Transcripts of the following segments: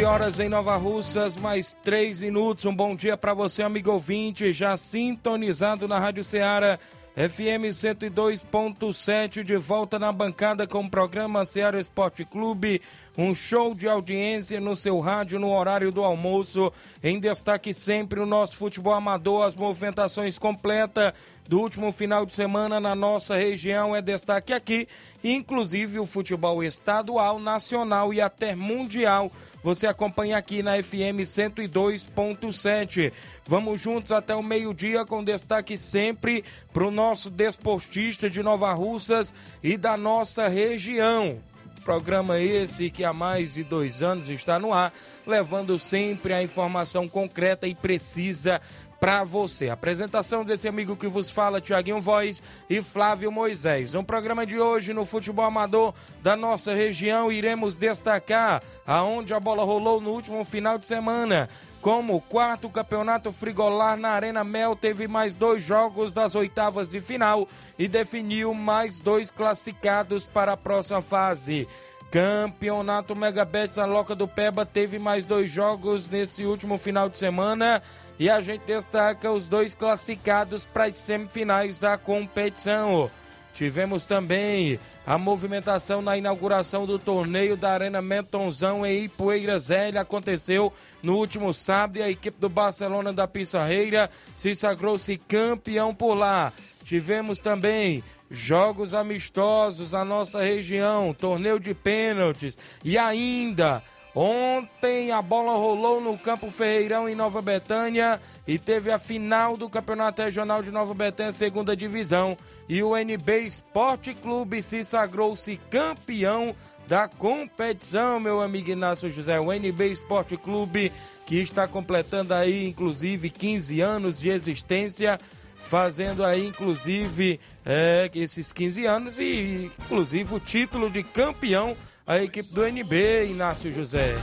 11 horas em Nova Russas, mais 3 minutos. Um bom dia para você, amigo ouvinte, já sintonizado na Rádio Ceará. FM 102.7 de volta na bancada com o programa Ceará Esporte Clube, um show de audiência no seu rádio no horário do almoço. Em destaque sempre o nosso futebol amador, as movimentações completas do último final de semana na nossa região é destaque aqui, inclusive o futebol estadual, nacional e até mundial. Você acompanha aqui na FM 102.7. Vamos juntos até o meio-dia com destaque sempre para o nosso desportista de Nova Russas e da nossa região. Programa esse que há mais de dois anos está no ar, levando sempre a informação concreta e precisa para você. Apresentação desse amigo que vos fala, Tiaguinho Voz e Flávio Moisés. No programa de hoje, no futebol amador da nossa região, iremos destacar aonde a bola rolou no último final de semana. Como o quarto campeonato frigolar na Arena Mel teve mais dois jogos das oitavas de final e definiu mais dois classificados para a próxima fase. Campeonato Megabets na Loca do Peba teve mais dois jogos nesse último final de semana e a gente destaca os dois classificados para as semifinais da competição. Tivemos também a movimentação na inauguração do torneio da Arena Mentonzão em Ipueira Zélia. Aconteceu no último sábado e a equipe do Barcelona da Pissarreira se sagrou-se campeão por lá. Tivemos também jogos amistosos na nossa região, torneio de pênaltis e ainda Ontem a bola rolou no Campo Ferreirão em Nova Betânia e teve a final do Campeonato Regional de Nova Betânia, segunda divisão. E o NB Esporte Clube se sagrou-se campeão da competição, meu amigo Inácio José. O NB Esporte Clube que está completando aí, inclusive, 15 anos de existência fazendo aí, inclusive, é, esses 15 anos e, inclusive, o título de campeão a equipe do NB, Inácio José.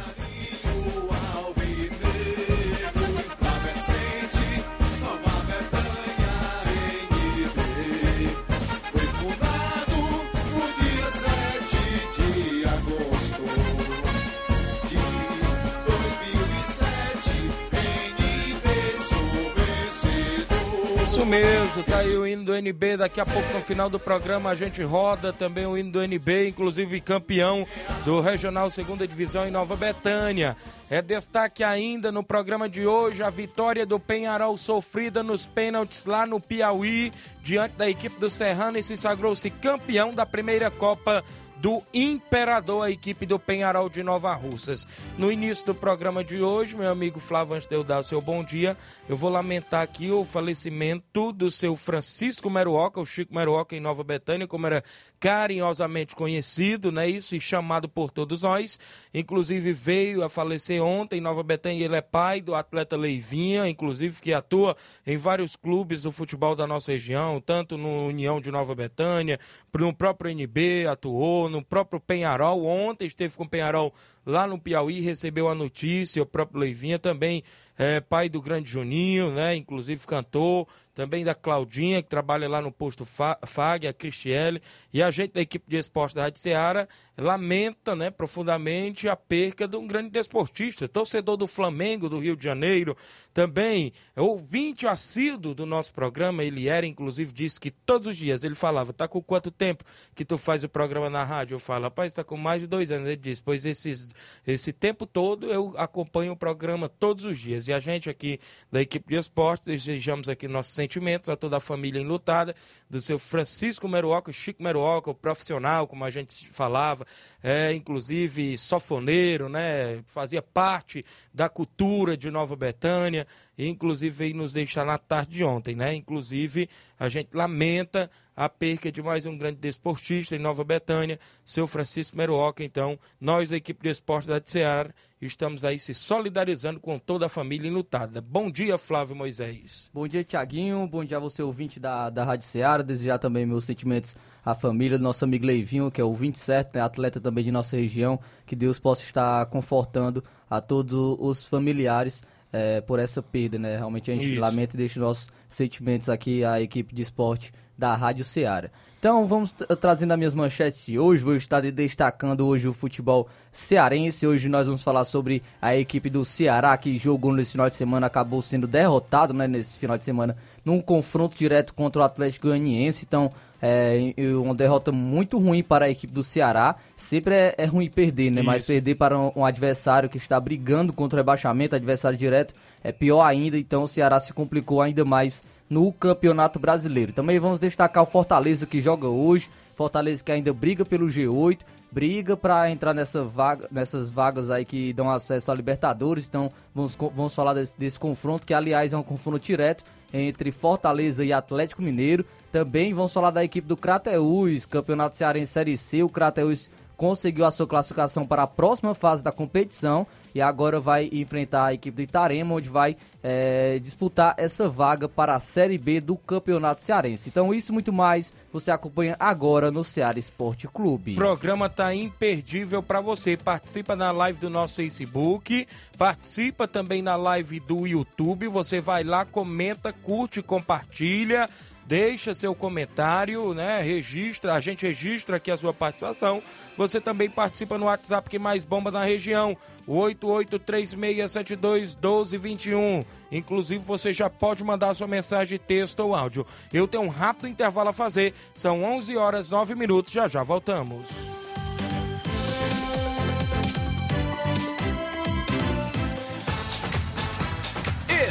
Isso mesmo, tá aí o hino do NB. Daqui a pouco, no final do programa, a gente roda também o hino do NB, inclusive campeão do Regional Segunda Divisão em Nova Betânia. É destaque ainda no programa de hoje a vitória do Penharol sofrida nos pênaltis lá no Piauí, diante da equipe do Serrano e se sagrou-se campeão da primeira Copa do Imperador, a equipe do Penharol de Nova Russas. No início do programa de hoje, meu amigo Flávio, antes de eu dar o seu bom dia, eu vou lamentar aqui o falecimento do seu Francisco Meruoca, o Chico Meruoca em Nova Betânia, como era carinhosamente conhecido, né? Isso e chamado por todos nós. Inclusive veio a falecer ontem em Nova Betânia. Ele é pai do atleta Leivinha, inclusive que atua em vários clubes do futebol da nossa região, tanto no União de Nova Betânia, no próprio NB atuou, no próprio Penharol. Ontem esteve com o Penharol lá no Piauí, recebeu a notícia, o próprio Leivinha também é, pai do grande Juninho, né? Inclusive cantor, também da Claudinha, que trabalha lá no posto FAG, a Cristiele, e a gente da equipe de esporte da Rádio Ceará lamenta né, profundamente a perca de um grande desportista, torcedor do Flamengo do Rio de Janeiro, também ouvinte assíduo do nosso programa, ele era, inclusive, disse que todos os dias ele falava, tá com quanto tempo que tu faz o programa na rádio? Eu falo, rapaz, está com mais de dois anos. Ele disse, pois esses, esse tempo todo eu acompanho o programa todos os dias. E a gente aqui da equipe de esporte, desejamos aqui nossos sentimentos a toda a família enlutada, do seu Francisco Meruoca, Chico Meruoca, o profissional, como a gente falava, é, inclusive sofoneiro, né? Fazia parte da cultura de Nova Betânia, e inclusive veio nos deixar na tarde de ontem, né? Inclusive, a gente lamenta a perca de mais um grande desportista em Nova Betânia, seu Francisco Meruoca. Então, nós da equipe de esporte da Ceará estamos aí se solidarizando com toda a família enlutada. Bom dia, Flávio Moisés. Bom dia, Tiaguinho. Bom dia a você, ouvinte da, da Rádio Ceará. Desejar também meus sentimentos à família do nosso amigo Leivinho, que é o 27, né, atleta também de nossa região. Que Deus possa estar confortando a todos os familiares é, por essa perda, né? Realmente a gente Isso. lamenta e deixa nossos sentimentos aqui à equipe de esporte da Rádio Ceará. Então vamos trazendo as minhas manchetes de hoje. Vou estar destacando hoje o futebol cearense. Hoje nós vamos falar sobre a equipe do Ceará que jogou nesse final de semana, acabou sendo derrotado né, nesse final de semana num confronto direto contra o Atlético Goianiense. Então é uma derrota muito ruim para a equipe do Ceará. Sempre é, é ruim perder, né? Isso. Mas perder para um, um, adversário que está brigando contra o rebaixamento, adversário direto, é pior ainda. Então o Ceará se complicou ainda mais no Campeonato Brasileiro. Também vamos destacar o Fortaleza que joga hoje. Fortaleza que ainda briga pelo G8, briga para entrar nessa vaga, nessas vagas aí que dão acesso à Libertadores. Então vamos, vamos falar desse, desse confronto, que aliás é um confronto direto entre Fortaleza e Atlético Mineiro. Também vamos falar da equipe do Crateus, Campeonato Cearense Série C. O Crateus conseguiu a sua classificação para a próxima fase da competição e agora vai enfrentar a equipe do Itarema, onde vai é, disputar essa vaga para a Série B do Campeonato Cearense. Então, isso muito mais você acompanha agora no Ceará Esporte Clube. O programa tá imperdível para você. Participa na live do nosso Facebook, participa também na live do YouTube. Você vai lá, comenta, curte, compartilha deixa seu comentário, né? Registra, a gente registra aqui a sua participação. Você também participa no WhatsApp que mais bomba na região, 8836721221. Inclusive você já pode mandar sua mensagem texto ou áudio. Eu tenho um rápido intervalo a fazer. São 11 horas 9 minutos. Já já voltamos.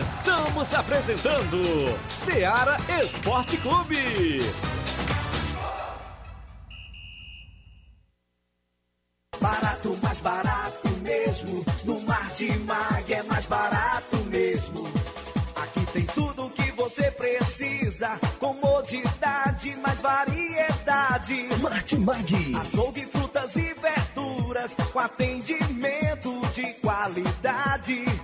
Estamos apresentando Seara Esporte Clube. Barato, mais barato mesmo. No Mar de Mag é mais barato mesmo. Aqui tem tudo o que você precisa. Comodidade, mais variedade. Martimag. Açougue, frutas e verduras. Com atendimento de qualidade.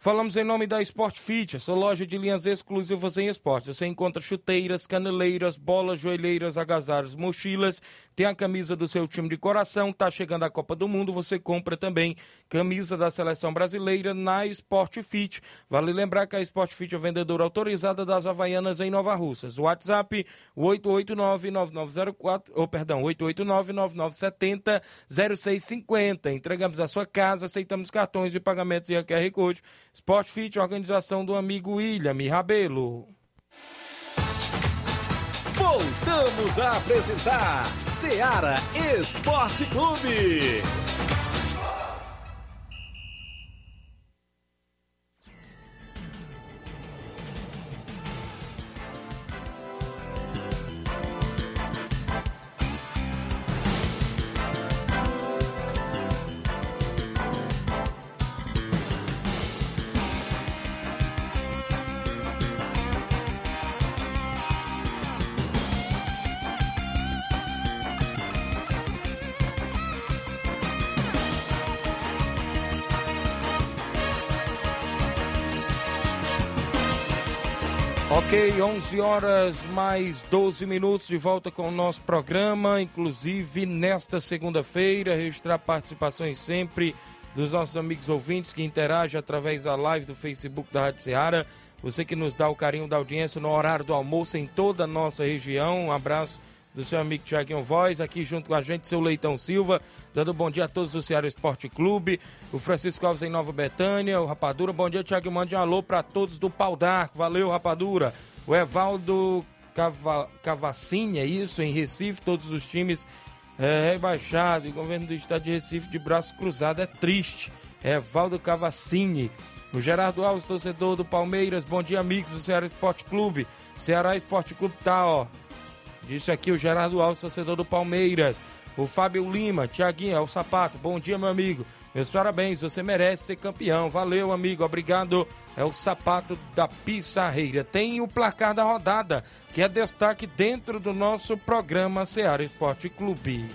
Falamos em nome da Sport Fit, a sua loja de linhas exclusivas em esportes. Você encontra chuteiras, caneleiras, bolas, joelheiras, agasalhos, mochilas, tem a camisa do seu time de coração, tá chegando a Copa do Mundo, você compra também camisa da seleção brasileira na Sport Fit. Vale lembrar que a Sport Fit é vendedora autorizada das Havaianas em Nova Russas. WhatsApp 889-9904, ou oh, perdão, 889-9970-0650. Entregamos a sua casa, aceitamos cartões de pagamentos e a QR Code. Sport Fit, organização do amigo William Rabelo. Voltamos a apresentar Seara Esporte Clube. Ok, 11 horas mais 12 minutos de volta com o nosso programa. Inclusive, nesta segunda-feira, registrar participações sempre dos nossos amigos ouvintes que interagem através da live do Facebook da Rádio Ceará. Você que nos dá o carinho da audiência no horário do almoço em toda a nossa região. Um abraço do seu amigo Tiaguinho Voz, aqui junto com a gente, seu Leitão Silva, dando bom dia a todos do Ceará Esporte Clube, o Francisco Alves em Nova Betânia, o Rapadura, bom dia, Tiaguinho, mande um alô para todos do Pau d'Arco, valeu, Rapadura, o Evaldo Cava, Cavacinha, é isso, em Recife, todos os times é, rebaixados, o governo do estado de Recife de braço cruzado, é triste, Evaldo Cavacini, o Gerardo Alves, torcedor do Palmeiras, bom dia, amigos do Ceará Esporte Clube, Ceará Esporte Clube tá, ó, Disse aqui o Gerardo Alves, torcedor do Palmeiras. O Fábio Lima, Tiaguinho, é o sapato. Bom dia, meu amigo. Meus parabéns, você merece ser campeão. Valeu, amigo, obrigado. É o sapato da Pissarreira. Tem o placar da rodada, que é destaque dentro do nosso programa Seara Esporte Clube.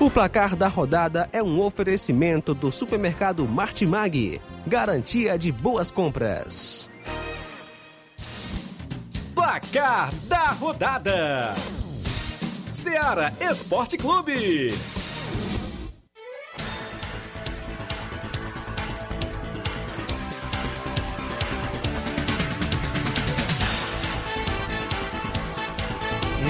O placar da rodada é um oferecimento do supermercado Martimag. Garantia de boas compras. Placar da rodada: Seara Esporte Clube.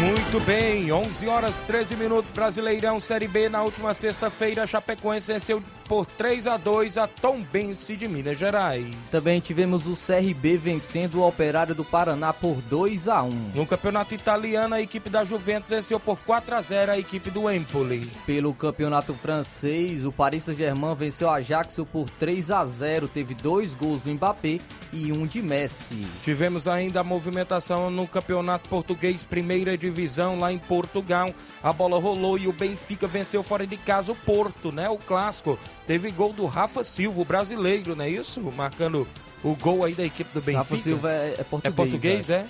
Muito bem, 11 horas 13 minutos, Brasileirão Série B. Na última sexta-feira, Chapecoense venceu por 3 a 2 a Tombense de Minas Gerais. Também tivemos o CRB vencendo o Operário do Paraná por 2 a 1. No campeonato italiano, a equipe da Juventus venceu por 4 a 0 a equipe do Empoli. Pelo campeonato francês, o Paris Saint-Germain venceu a Ajax por 3 a 0, teve dois gols do Mbappé e um de Messi. Tivemos ainda a movimentação no campeonato português, primeira divisão lá em Portugal. A bola rolou e o Benfica venceu fora de casa o Porto, né? O clássico. Teve gol do Rafa Silva, o brasileiro, não é isso? Marcando o gol aí da equipe do Benfica. Rafa Silva é, é português. É português, é?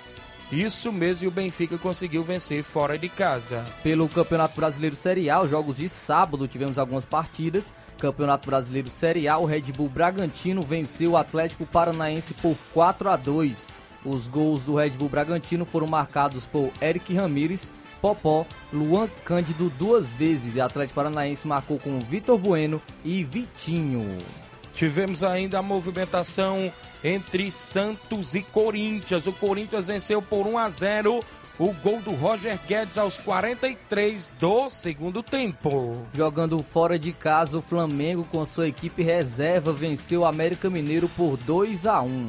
Isso mesmo, e o Benfica conseguiu vencer fora de casa. Pelo Campeonato Brasileiro Série A, os jogos de sábado tivemos algumas partidas. Campeonato Brasileiro Série A, o Red Bull Bragantino venceu o Atlético Paranaense por 4 a 2. Os gols do Red Bull Bragantino foram marcados por Eric Ramírez, Popó, Luan Cândido duas vezes e Atlético Paranaense marcou com Vitor Bueno e Vitinho. Tivemos ainda a movimentação entre Santos e Corinthians. O Corinthians venceu por 1 a 0 o gol do Roger Guedes aos 43 do segundo tempo. Jogando fora de casa, o Flamengo com sua equipe reserva venceu o América Mineiro por 2 a 1.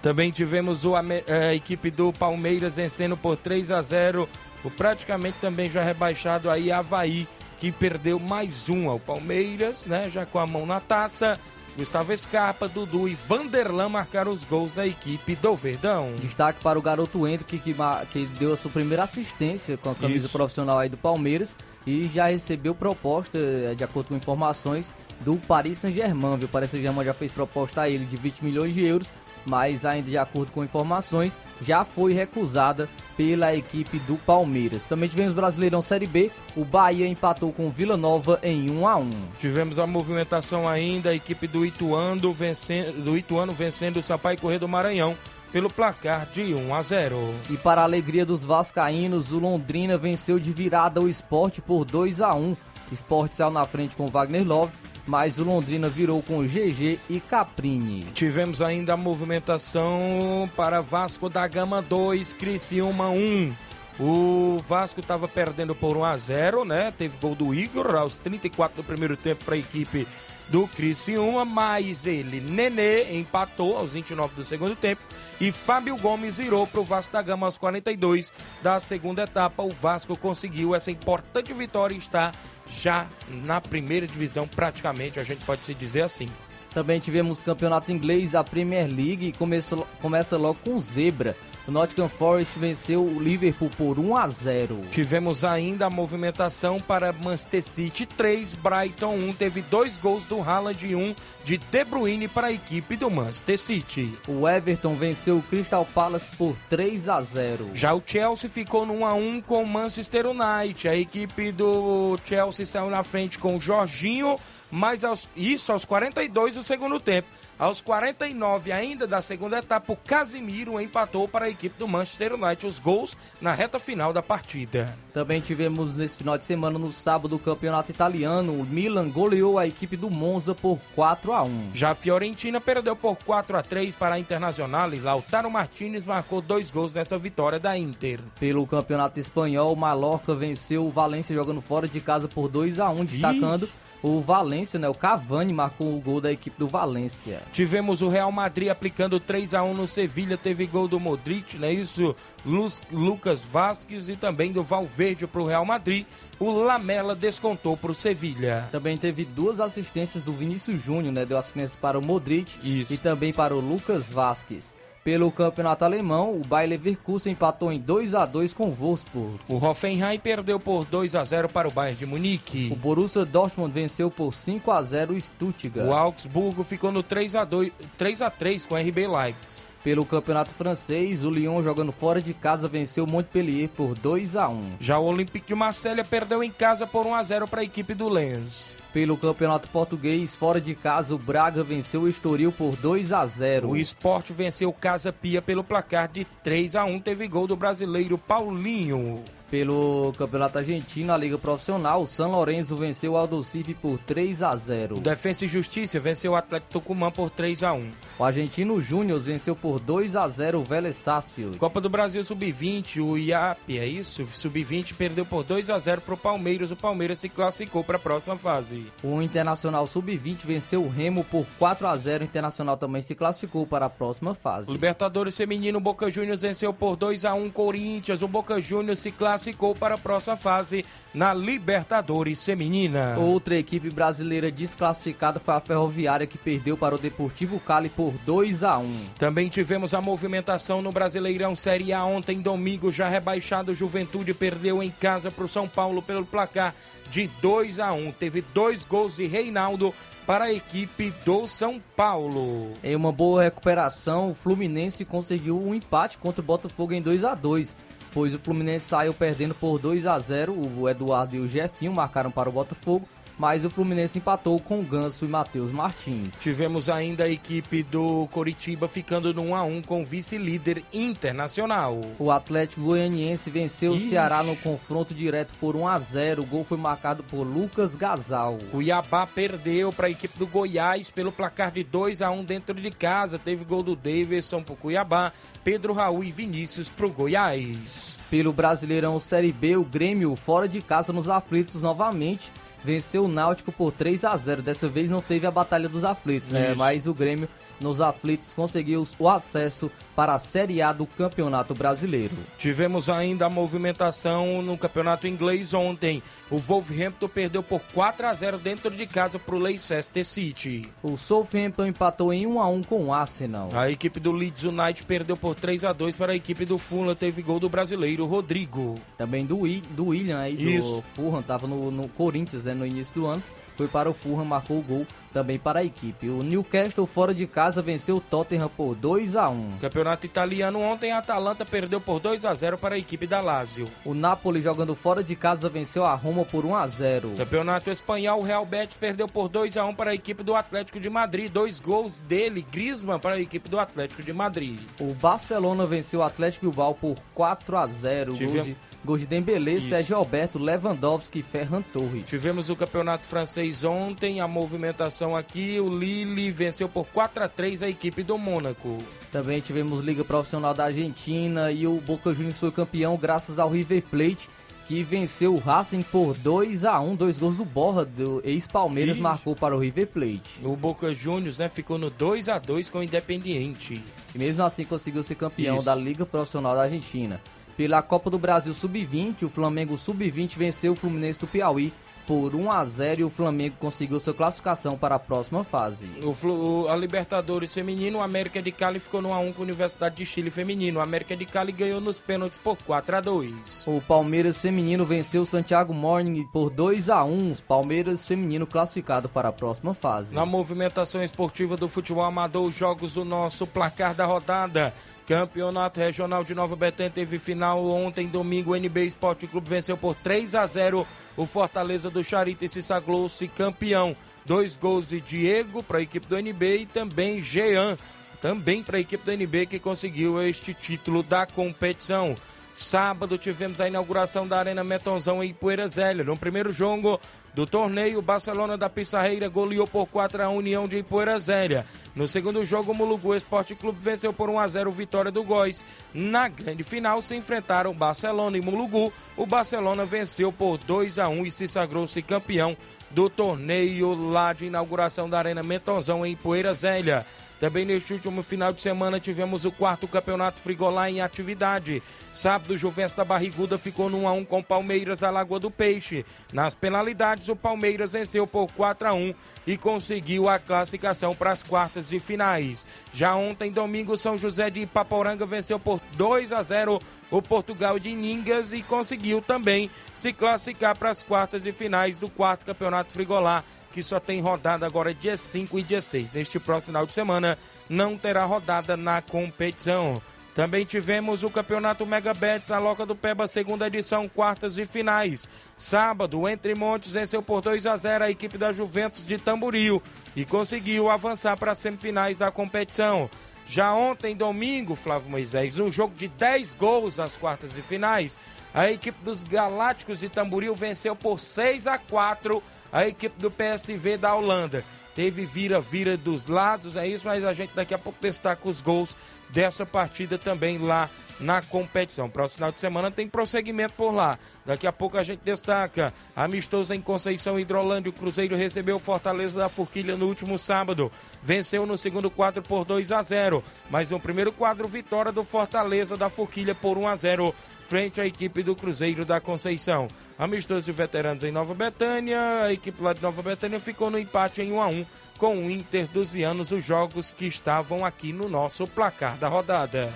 Também tivemos o, a equipe do Palmeiras vencendo por 3 a 0 o praticamente também já rebaixado aí Havaí, que perdeu mais um ao Palmeiras, né? Já com a mão na taça. Gustavo Escapa, Dudu e Vanderlan marcaram os gols da equipe do Verdão. Destaque para o garoto Henrique, que, que deu a sua primeira assistência com a camisa Isso. profissional aí do Palmeiras e já recebeu proposta, eh, de acordo com informações, do Paris Saint-Germain. O Paris Saint-Germain já fez proposta a ele de 20 milhões de euros mas ainda de acordo com informações, já foi recusada pela equipe do Palmeiras. Também tivemos Brasileirão Série B, o Bahia empatou com Vila Nova em 1 a 1. Tivemos a movimentação ainda, a equipe do Ituano vencendo, do Ituano vencendo o Sampaio Correio do Maranhão pelo placar de 1 a 0. E para a alegria dos vascaínos, o Londrina venceu de virada o Esporte por 2 a 1. Esporte saiu na frente com Wagner Love mas o Londrina virou com GG e Caprini. Tivemos ainda a movimentação para Vasco da Gama 2, Criciúma 1. O Vasco estava perdendo por 1 a 0, né? Teve gol do Igor aos 34 do primeiro tempo para a equipe do Criciúma, mas ele, Nenê, empatou aos 29 do segundo tempo e Fábio Gomes virou para o Vasco da Gama aos 42 da segunda etapa. O Vasco conseguiu essa importante vitória e está já na primeira divisão, praticamente, a gente pode se dizer assim. Também tivemos campeonato inglês, a Premier League, começa, começa logo com zebra. O Nottingham Forest venceu o Liverpool por 1 a 0. Tivemos ainda a movimentação para Manchester City 3, Brighton 1. Teve dois gols do Haaland e um de De Bruyne para a equipe do Manchester City. O Everton venceu o Crystal Palace por 3 a 0. Já o Chelsea ficou no 1 a 1 com o Manchester United. A equipe do Chelsea saiu na frente com o Jorginho mas aos, isso aos 42 do segundo tempo. Aos 49 ainda da segunda etapa, o Casimiro empatou para a equipe do Manchester United os gols na reta final da partida. Também tivemos nesse final de semana, no sábado, o campeonato italiano. O Milan goleou a equipe do Monza por 4 a 1 Já a Fiorentina perdeu por 4 a 3 para a Internacional e Lautaro Martinez marcou dois gols nessa vitória da Inter. Pelo campeonato espanhol, o Mallorca venceu o Valência jogando fora de casa por 2 a 1 destacando. Ih o Valência, né? O Cavani marcou o gol da equipe do Valência. Tivemos o Real Madrid aplicando 3 a 1 no Sevilha, teve gol do Modric, né? Isso, Luz, Lucas Vasquez e também do Valverde para o Real Madrid. O Lamela descontou para o Sevilha. Também teve duas assistências do Vinícius Júnior, né? Deu assistência para o Modric Isso. e também para o Lucas Vasquez. Pelo campeonato alemão, o Bayer Leverkusen empatou em 2 a 2 com o Wolfsburg. O Hoffenheim perdeu por 2 a 0 para o Bayern de Munique. O Borussia Dortmund venceu por 5 a 0 o Stuttgart. O Augsburgo ficou no 3 a 2, 3 a 3 com o RB Leipzig. Pelo campeonato francês, o Lyon jogando fora de casa venceu o Montpellier por 2 a 1. Já o Olympique de Marselha perdeu em casa por 1 a 0 para a equipe do Lens. Pelo campeonato português, fora de casa, o Braga venceu o Estoril por 2 a 0. O Esporte venceu Casa Pia pelo placar de 3 a 1, teve gol do brasileiro Paulinho. Pelo Campeonato Argentino, a Liga Profissional, o São Lourenço venceu o Aldocife por 3 a 0. O Defensa e Justiça venceu o Atlético Tucumã por 3 a 1. O Argentino Júnior venceu por 2 a 0 o Vélez Sarsfield. Copa do Brasil Sub-20, o IAP, é isso? Sub-20 perdeu por 2 a 0 para o Palmeiras. O Palmeiras se classificou para a próxima fase. O Internacional Sub-20 venceu o Remo por 4 a 0. O Internacional também se classificou para a próxima fase. O Libertadores Feminino, o Boca Juniors venceu por 2 a 1 Corinthians. O Boca Juniors se classificou classificou para a próxima fase na Libertadores Feminina. Outra equipe brasileira desclassificada foi a Ferroviária, que perdeu para o Deportivo Cali por 2 a 1 Também tivemos a movimentação no Brasileirão Série A ontem, domingo, já rebaixado. Juventude perdeu em casa para o São Paulo pelo placar de 2 a 1 Teve dois gols de Reinaldo para a equipe do São Paulo. Em uma boa recuperação, o Fluminense conseguiu um empate contra o Botafogo em 2 a 2 pois o Fluminense saiu perdendo por 2 a 0 O Eduardo e o Jefinho marcaram para o Botafogo mas o Fluminense empatou com o Ganso e Matheus Martins. Tivemos ainda a equipe do Coritiba ficando no 1 a 1 com o vice-líder internacional. O Atlético Goianiense venceu Ixi. o Ceará no confronto direto por 1 a 0. O gol foi marcado por Lucas Gasal. O Iabá perdeu para a equipe do Goiás pelo placar de 2 a 1 dentro de casa. Teve gol do Davidson para o Cuiabá, Pedro Raul e Vinícius para o Goiás. Pelo Brasileirão Série B, o Grêmio fora de casa nos aflitos novamente venceu o Náutico por 3 a 0 Dessa vez não teve a Batalha dos Aflitos, né? Mas o Grêmio nos aflitos conseguiu o acesso para a Série A do Campeonato Brasileiro. Tivemos ainda a movimentação no Campeonato Inglês ontem. O Wolverhampton perdeu por 4 a 0 dentro de casa para o Leicester City. O Southampton empatou em 1 a 1 com o Arsenal. A equipe do Leeds United perdeu por 3 a 2 para a equipe do Fulham. Teve gol do brasileiro Rodrigo. Também do, do William aí do Isso. Fulham, estava no, no Corinthians né, no início do ano foi para o Fulham, marcou o gol também para a equipe. O Newcastle fora de casa venceu o Tottenham por 2 a 1. Campeonato italiano ontem a Atalanta perdeu por 2 a 0 para a equipe da Lazio. O Napoli jogando fora de casa venceu a Roma por 1 a 0. Campeonato espanhol, o Real Betis perdeu por 2 a 1 para a equipe do Atlético de Madrid, dois gols dele, Griezmann para a equipe do Atlético de Madrid. O Barcelona venceu o Atlético Bilbao por 4 a 0. Tive... Gols de Dembélé, Sérgio Alberto, Lewandowski e Ferran Torres. Tivemos o campeonato francês ontem, a movimentação aqui, o Lille venceu por 4 a 3 a equipe do Mônaco. Também tivemos Liga Profissional da Argentina e o Boca Juniors foi campeão graças ao River Plate que venceu o Racing por 2 a 1 dois gols do Borra, do ex-Palmeiras, marcou para o River Plate. O Boca Juniors né, ficou no 2 a 2 com o Independiente. E mesmo assim conseguiu ser campeão Isso. da Liga Profissional da Argentina. Pela Copa do Brasil Sub-20, o Flamengo Sub-20 venceu o Fluminense do Piauí por 1 a 0 e o Flamengo conseguiu sua classificação para a próxima fase. O, a Libertadores feminino, o América de Cali ficou no 1 a 1 com a Universidade de Chile feminino. O América de Cali ganhou nos pênaltis por 4 a 2. O Palmeiras feminino venceu o Santiago Morning por 2 a 1. O Palmeiras feminino classificado para a próxima fase. Na movimentação esportiva do futebol amador, os jogos do nosso placar da rodada. Campeonato Regional de Nova Betânia teve final ontem, domingo. O NB Esporte Clube venceu por 3 a 0 o Fortaleza do Charita e se sagrou-se campeão. Dois gols de Diego para a equipe do NB e também Jean, também para a equipe do NB que conseguiu este título da competição. Sábado tivemos a inauguração da Arena Metonzão em Poeira Zélia. No primeiro jogo do torneio, Barcelona da Pissarreira goleou por 4 a União de Poeira Zélia. No segundo jogo, Mulugu Esporte Clube venceu por 1 a 0 vitória do Góis. Na grande final, se enfrentaram Barcelona e Mulugu. O Barcelona venceu por 2 a 1 e se sagrou-se campeão do torneio lá de inauguração da Arena Metonzão em Poeira Zélia. Também neste último final de semana tivemos o quarto campeonato Frigolá em atividade. Sábado, Juventus da Barriguda ficou no 1x1 com Palmeiras, a Lagoa do Peixe. Nas penalidades, o Palmeiras venceu por 4 a 1 e conseguiu a classificação para as quartas de finais. Já ontem, domingo, São José de Ipaporanga venceu por 2 a 0 o Portugal de Ningas e conseguiu também se classificar para as quartas de finais do quarto campeonato Frigolá que só tem rodada agora dia 5 e dia 6. Neste próximo final de semana não terá rodada na competição. Também tivemos o Campeonato Mega Bets, a Loca do Peba, segunda edição, quartas e finais. Sábado, Entre Montes venceu por 2 a 0 a equipe da Juventus de Tamboril e conseguiu avançar para as semifinais da competição. Já ontem, domingo, Flávio Moisés, um jogo de 10 gols nas quartas e finais. A equipe dos Galácticos de Tamboril venceu por 6 a 4 a equipe do PSV da Holanda. Teve vira-vira dos lados, é isso, mas a gente daqui a pouco destaca os gols dessa partida também lá na competição. Próximo final de semana tem prosseguimento por lá. Daqui a pouco a gente destaca. Amistoso em Conceição Hidrolândia. O Cruzeiro recebeu Fortaleza da Forquilha no último sábado. Venceu no segundo quadro por 2 a 0. Mas no primeiro quadro, vitória do Fortaleza da Forquilha por 1 a 0 frente à equipe do Cruzeiro da Conceição. Amistoso de veteranos em Nova Betânia, a equipe lá de Nova Betânia ficou no empate em 1 a 1 com o Inter dos Vianos, os jogos que estavam aqui no nosso placar da rodada.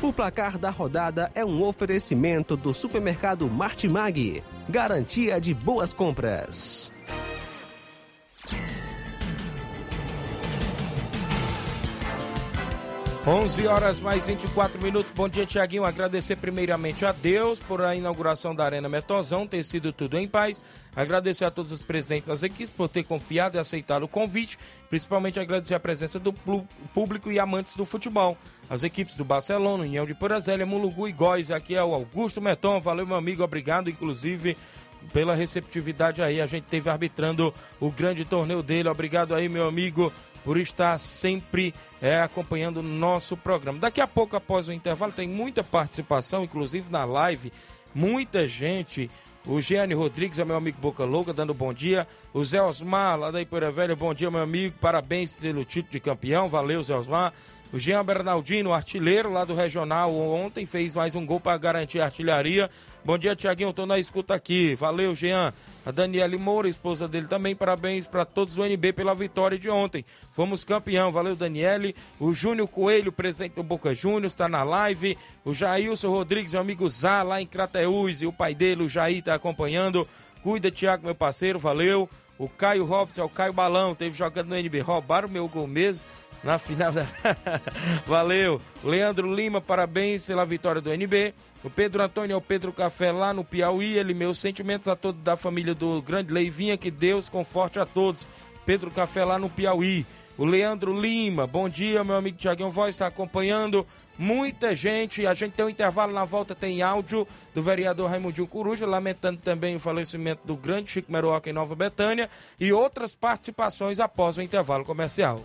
O placar da rodada é um oferecimento do supermercado Martimag, garantia de boas compras. 11 horas mais 24 minutos. Bom dia, Tiaguinho. Agradecer primeiramente a Deus por a inauguração da Arena Metozão, ter sido tudo em paz. Agradecer a todos os presidentes das equipes por ter confiado e aceitado o convite. Principalmente agradecer a presença do público e amantes do futebol. As equipes do Barcelona, União de Porazélia, Mulugu e Góis. Aqui é o Augusto Meton. Valeu, meu amigo. Obrigado, inclusive pela receptividade aí. A gente teve arbitrando o grande torneio dele. Obrigado aí, meu amigo por estar sempre é, acompanhando o nosso programa. Daqui a pouco, após o intervalo, tem muita participação, inclusive na live, muita gente. O Gianni Rodrigues é meu amigo Boca Louca, dando bom dia. O Zé Osmar, lá da Ipoeira Velha, bom dia, meu amigo. Parabéns pelo título de campeão. Valeu, Zé Osmar. O Jean Bernardino, artilheiro lá do Regional, ontem fez mais um gol para garantir a artilharia. Bom dia, Tiaguinho, tô na escuta aqui. Valeu, Jean. A Daniele Moura, esposa dele também, parabéns para todos do NB pela vitória de ontem. Fomos campeão, valeu, Daniele. O Júnior Coelho, presidente do Boca Juniors, está na live. O Jailson Rodrigues, meu amigo Zá, lá em Crateús, e o pai dele, o Jair, está acompanhando. Cuida, Tiago, meu parceiro, valeu. O Caio Robson, é o Caio Balão, teve jogando no NB. Roubaram meu gol mesmo na final da. Valeu! Leandro Lima, parabéns pela vitória do NB. O Pedro Antônio é o Pedro Café lá no Piauí. Ele, meus sentimentos a todos da família do grande Leivinha. Que Deus conforte a todos. Pedro Café lá no Piauí. O Leandro Lima, bom dia, meu amigo Tiaguinho Voz, está acompanhando. Muita gente, a gente tem um intervalo na volta, tem áudio do vereador Raimundinho Coruja, lamentando também o falecimento do grande Chico Meroca em Nova Betânia e outras participações após o intervalo comercial.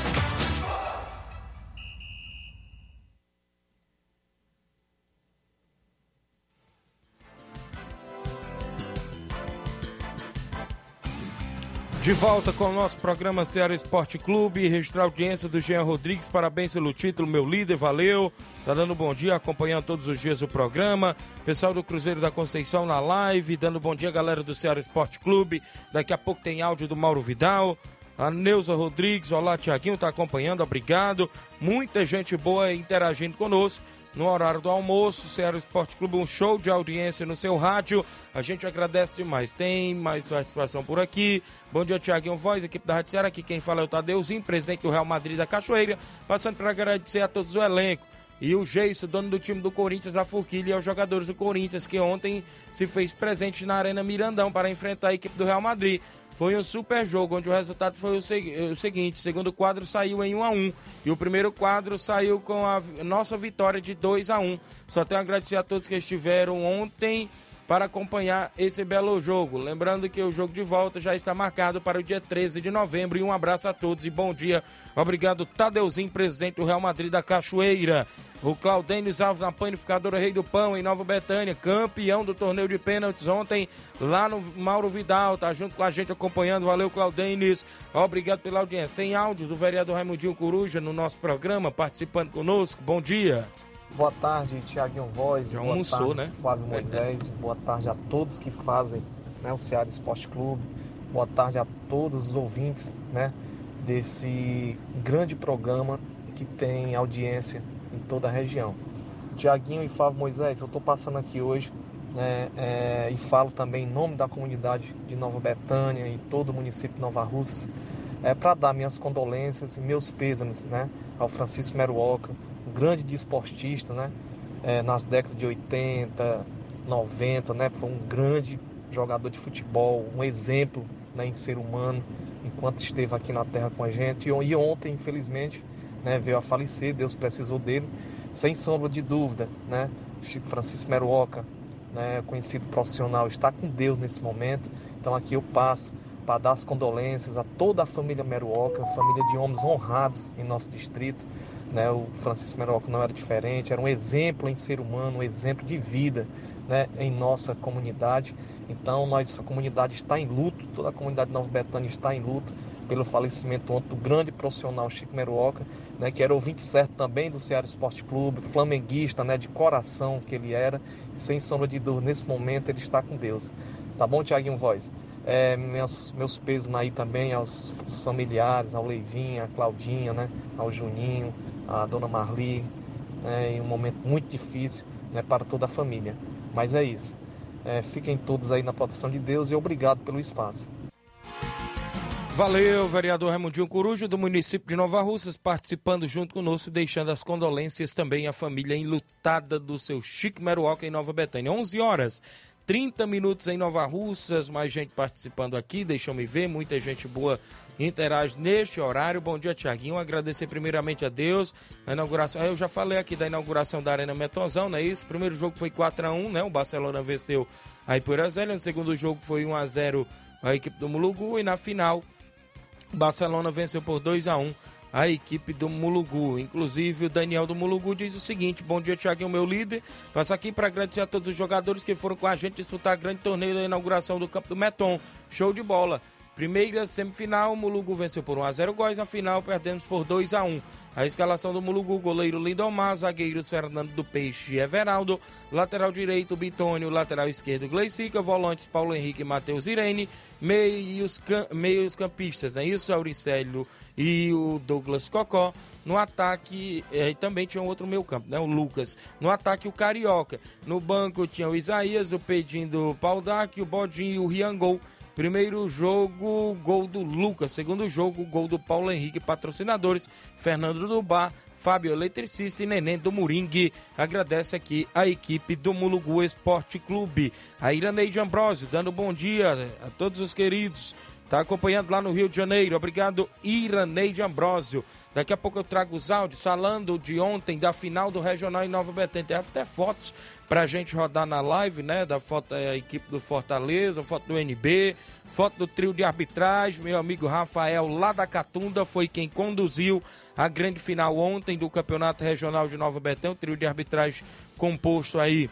De volta com o nosso programa Ceará Esporte Clube, registrar a audiência do Jean Rodrigues, parabéns pelo título, meu líder, valeu. Tá dando bom dia, acompanhando todos os dias o programa. Pessoal do Cruzeiro da Conceição na live, dando bom dia, galera do Ceará Esporte Clube. Daqui a pouco tem áudio do Mauro Vidal. A Neuza Rodrigues, olá Tiaguinho, tá acompanhando, obrigado. Muita gente boa interagindo conosco no horário do almoço. Ceará Esporte Clube, um show de audiência no seu rádio. A gente agradece demais. Tem mais participação por aqui. Bom dia, Tiaguinho Voz, equipe da Rádio Ceará. Aqui quem fala é o Tadeuzinho, presidente do Real Madrid da Cachoeira. Passando para agradecer a todos o elenco. E o Geiso, dono do time do Corinthians da Forquilha, e aos jogadores do Corinthians, que ontem se fez presente na Arena Mirandão para enfrentar a equipe do Real Madrid. Foi um super jogo, onde o resultado foi o, seg o seguinte: o segundo quadro saiu em 1 a 1 e o primeiro quadro saiu com a nossa vitória de 2 a 1 Só tenho a agradecer a todos que estiveram ontem para acompanhar esse belo jogo. Lembrando que o jogo de volta já está marcado para o dia 13 de novembro. E um abraço a todos e bom dia. Obrigado, Tadeuzinho, presidente do Real Madrid da Cachoeira. O Claudênio Alves na panificadora Rei do Pão, em Nova Betânia, campeão do torneio de pênaltis ontem, lá no Mauro Vidal, tá junto com a gente acompanhando. Valeu, Claudênis. Obrigado pela audiência. Tem áudio do vereador Raimundinho Coruja no nosso programa, participando conosco. Bom dia. Boa tarde, Tiaguinho Voz. Já boa almoçou, tarde, né? Flávio Moisés. boa tarde a todos que fazem né, o Ceará Esporte Clube. Boa tarde a todos os ouvintes né, desse grande programa que tem audiência em toda a região. Tiaguinho e Flávio Moisés, eu estou passando aqui hoje né, é, e falo também em nome da comunidade de Nova Betânia e todo o município de Nova Russas é, para dar minhas condolências e meus pêsames né, ao Francisco Meruoca, grande desportista, né, é, nas décadas de 80, 90, né, foi um grande jogador de futebol, um exemplo né, em ser humano, enquanto esteve aqui na Terra com a gente. E, ontem, infelizmente, né, veio a falecer, Deus precisou dele, sem sombra de dúvida, né, Chico Francisco Meruoca, né, conhecido profissional, está com Deus nesse momento. Então aqui eu passo para dar as condolências a toda a família Meruoca, família de homens honrados em nosso distrito. Né? O Francisco Meruoca não era diferente, era um exemplo em ser humano, um exemplo de vida né? em nossa comunidade. Então, nossa comunidade está em luto, toda a comunidade de Nova Betânia está em luto pelo falecimento ontem do grande profissional Chico Meruoca, né, que era ouvinte certo também do Ceará Esporte Clube, flamenguista, né, de coração que ele era, sem sombra de dúvida, nesse momento ele está com Deus. Tá bom, Tiaguinho Voz? É, meus, meus pesos aí também aos, aos familiares, ao Leivinho, a Claudinha, né, ao Juninho, a Dona Marli, né, em um momento muito difícil né, para toda a família. Mas é isso. É, fiquem todos aí na proteção de Deus e obrigado pelo espaço. Valeu, vereador Raimundinho Coruja, do município de Nova Russas, participando junto conosco, deixando as condolências também à família enlutada do seu Chico Meruoca em Nova Betânia. 11 horas, 30 minutos em Nova Russas, mais gente participando aqui, deixa eu me ver, muita gente boa interage neste horário. Bom dia, Tiaguinho. Agradecer primeiramente a Deus a inauguração. Eu já falei aqui da inauguração da Arena Metozão, não é isso? Primeiro jogo foi 4 a 1 né? O Barcelona venceu a Ipurazélia. O segundo jogo foi 1 a 0 a equipe do Mulugu. E na final, o Barcelona venceu por 2 a 1 a equipe do Mulugu. Inclusive, o Daniel do Mulugu diz o seguinte: Bom dia, Tiaguinho, meu líder. Passo aqui para agradecer a todos os jogadores que foram com a gente disputar grande torneio da inauguração do campo do Meton. Show de bola. Primeira semifinal, o Mulugu venceu por 1x0 Góis. Na final, perdemos por 2x1. A escalação do Mulugu, goleiro Lindomar, zagueiros Fernando do Peixe e Everaldo, lateral direito Bitônio, lateral esquerdo Gleicica, volantes Paulo Henrique e Matheus Irene, meios, meios campistas, é isso? Auricélio e o Douglas Cocó. No ataque, eh, também tinha um outro meio campo, né? O Lucas. No ataque, o Carioca. No banco tinha o Isaías, o Pedinho do Paldac, o Bodinho e o Riangol. Primeiro jogo, gol do Lucas. Segundo jogo, gol do Paulo Henrique, patrocinadores. Fernando do Bar, Fábio Eletricista e Neném do Moringue. Agradece aqui a equipe do Mulugu Esporte Clube. A Iraneide Ambrosio, dando bom dia a todos os queridos. Tá acompanhando lá no Rio de Janeiro. Obrigado, Iraneide Ambrosio. Daqui a pouco eu trago os áudios falando de ontem, da final do Regional em Nova Betânia. Tem até fotos pra gente rodar na live, né? Da foto da equipe do Fortaleza, foto do NB, foto do trio de arbitragem. Meu amigo Rafael, lá da Catunda, foi quem conduziu a grande final ontem do Campeonato Regional de Nova Betânia. O trio de arbitragem composto aí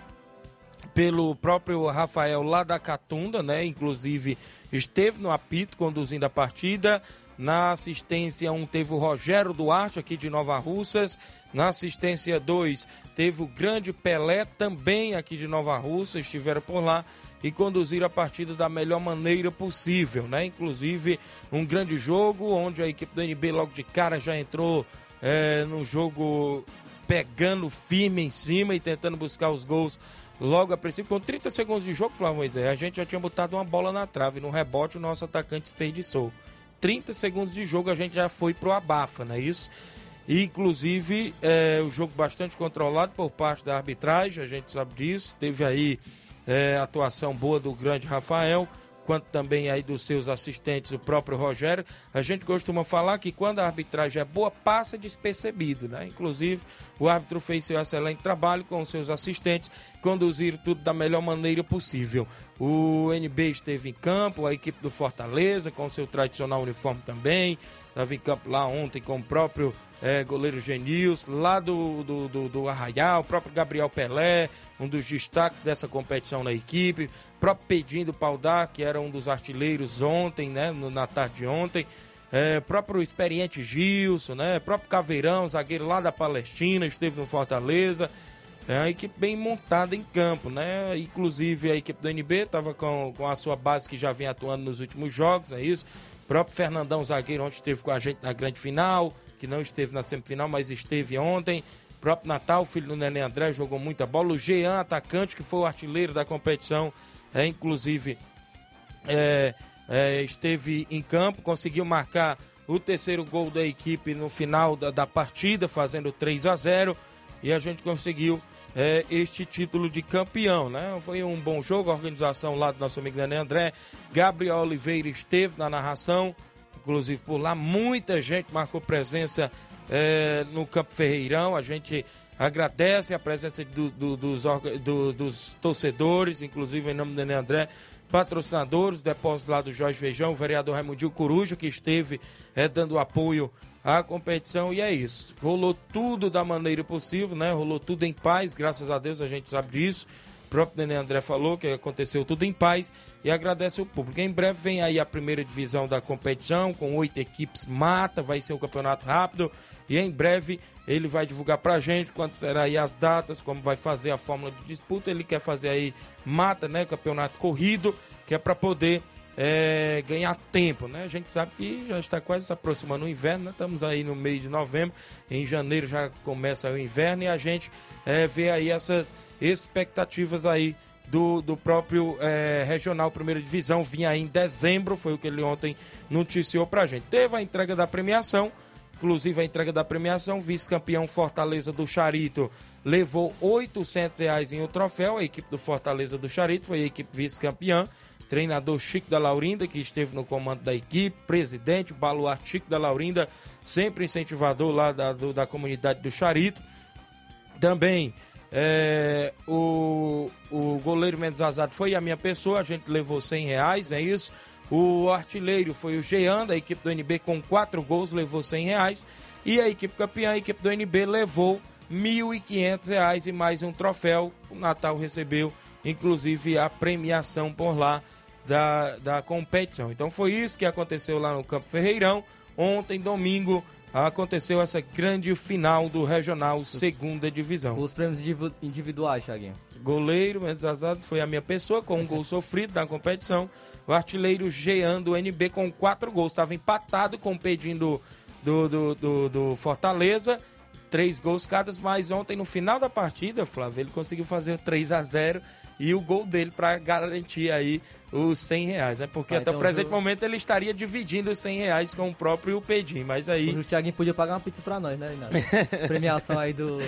pelo próprio Rafael lá da Catunda, né? Inclusive esteve no apito conduzindo a partida. Na assistência 1 um, teve o Rogério Duarte, aqui de Nova Russas. Na assistência 2 teve o grande Pelé, também aqui de Nova Russa. Estiveram por lá e conduziram a partida da melhor maneira possível, né? Inclusive um grande jogo onde a equipe do NB logo de cara já entrou é, no jogo pegando firme em cima e tentando buscar os gols logo a princípio. Com 30 segundos de jogo, Flávio Moisés, a gente já tinha botado uma bola na trave. No rebote, o nosso atacante desperdiçou. 30 segundos de jogo, a gente já foi pro abafa, não é isso? E, inclusive, é, o jogo bastante controlado por parte da arbitragem, a gente sabe disso. Teve aí é, atuação boa do grande Rafael quanto também aí dos seus assistentes, o próprio Rogério. A gente costuma falar que quando a arbitragem é boa, passa despercebido, né? Inclusive, o árbitro fez seu excelente trabalho com os seus assistentes, conduzir tudo da melhor maneira possível. O NB esteve em campo, a equipe do Fortaleza, com seu tradicional uniforme também. Em campo lá ontem com o próprio é, goleiro Genils, lá do, do, do, do, Arraial, o próprio Gabriel Pelé, um dos destaques dessa competição na equipe, o próprio Pedinho do que era um dos artilheiros ontem, né, na tarde de ontem, é, próprio experiente Gilson, né, próprio Caveirão, zagueiro lá da Palestina, esteve no Fortaleza, é uma equipe bem montada em campo, né? Inclusive a equipe do NB estava com, com a sua base que já vem atuando nos últimos jogos, é isso. Próprio Fernandão Zagueiro ontem esteve com a gente na grande final que não esteve na semifinal, mas esteve ontem. O próprio Natal, filho do Nenê André, jogou muita bola. O Jean, atacante, que foi o artilheiro da competição, é, inclusive é, é, esteve em campo, conseguiu marcar o terceiro gol da equipe no final da, da partida, fazendo 3 a 0 e a gente conseguiu é, este título de campeão, né? Foi um bom jogo, a organização lá do nosso amigo Nenê André. Gabriel Oliveira esteve na narração, inclusive por lá. Muita gente marcou presença é, no Campo Ferreirão. A gente agradece a presença do, do, dos, do, dos torcedores, inclusive em nome do Nenê André, patrocinadores, depósito lá do Jorge Feijão, o vereador Raimundinho Coruja, que esteve é, dando apoio à competição. E é isso. Rolou tudo da maneira possível, né? Rolou tudo em paz, graças a Deus, a gente sabe disso. O próprio Nenê André falou que aconteceu tudo em paz e agradece o público. Em breve vem aí a primeira divisão da competição, com oito equipes mata, vai ser um campeonato rápido e em breve ele vai divulgar pra gente quanto será aí as datas, como vai fazer a fórmula de disputa. Ele quer fazer aí mata, né? Campeonato corrido, que é para poder é, ganhar tempo, né? A gente sabe que já está quase se aproximando o inverno, né? Estamos aí no mês de novembro, em janeiro já começa o inverno e a gente é, vê aí essas expectativas aí do, do próprio é, Regional Primeira Divisão. Vinha aí em dezembro, foi o que ele ontem noticiou pra gente. Teve a entrega da premiação, inclusive a entrega da premiação, vice-campeão Fortaleza do Charito levou 800 reais em um troféu, a equipe do Fortaleza do Charito foi a equipe vice-campeã treinador Chico da Laurinda, que esteve no comando da equipe, presidente, baluarte Chico da Laurinda, sempre incentivador lá da, do, da comunidade do Charito. Também é, o, o goleiro Mendes Azado foi a minha pessoa, a gente levou 100 reais, é isso. O artilheiro foi o Jean, da equipe do NB, com quatro gols, levou 100 reais. E a equipe campeã, a equipe do NB, levou R$ 1.500 e mais um troféu. O Natal recebeu, inclusive, a premiação por lá da, da competição. Então foi isso que aconteceu lá no Campo Ferreirão. Ontem, domingo, aconteceu essa grande final do Regional Segunda Divisão. Os prêmios individuais, Chaguinho. Goleiro Mendes Azado foi a minha pessoa, com um gol sofrido na competição. O artilheiro Jean do NB com quatro gols. Estava empatado com o pedindo do, do, do, do Fortaleza três gols cada, mas ontem no final da partida, Flávio, ele conseguiu fazer 3 a 0 e o gol dele para garantir aí os 100 reais, né? Porque ah, até então o presente momento ele estaria dividindo os 100 reais com o próprio Pedim, mas aí... O Thiaguinho podia pagar uma pizza para nós, né, Premiação aí do...